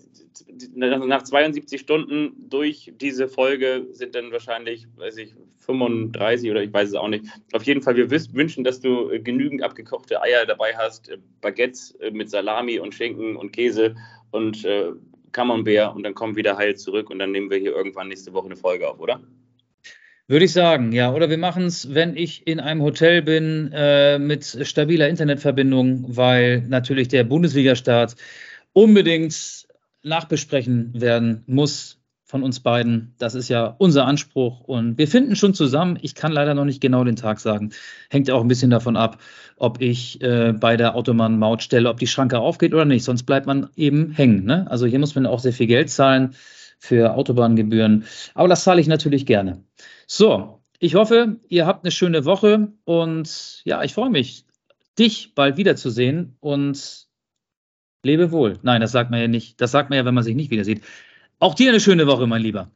nach 72 Stunden durch diese Folge sind dann wahrscheinlich, weiß ich, 35 oder ich weiß es auch nicht. Auf jeden Fall, wir wünschen, dass du äh, genügend abgekochte Eier dabei hast, äh, Baguettes äh, mit Salami und Schinken und Käse und äh, Camembert und dann kommen wieder heil zurück und dann nehmen wir hier irgendwann nächste Woche eine Folge auf, oder? Würde ich sagen, ja. Oder wir machen es, wenn ich in einem Hotel bin äh, mit stabiler Internetverbindung, weil natürlich der Bundesliga-Start unbedingt nachbesprechen werden muss von uns beiden. Das ist ja unser Anspruch und wir finden schon zusammen. Ich kann leider noch nicht genau den Tag sagen. Hängt auch ein bisschen davon ab, ob ich äh, bei der Autobahn-Mautstelle, ob die Schranke aufgeht oder nicht. Sonst bleibt man eben hängen. Ne? Also hier muss man auch sehr viel Geld zahlen für Autobahngebühren. Aber das zahle ich natürlich gerne. So, ich hoffe, ihr habt eine schöne Woche und ja, ich freue mich, dich bald wiederzusehen und Lebe wohl. Nein, das sagt man ja nicht. Das sagt man ja, wenn man sich nicht wieder sieht. Auch dir eine schöne Woche, mein Lieber.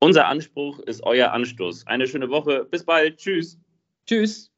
Unser Anspruch ist euer Anstoß. Eine schöne Woche. Bis bald. Tschüss. Tschüss.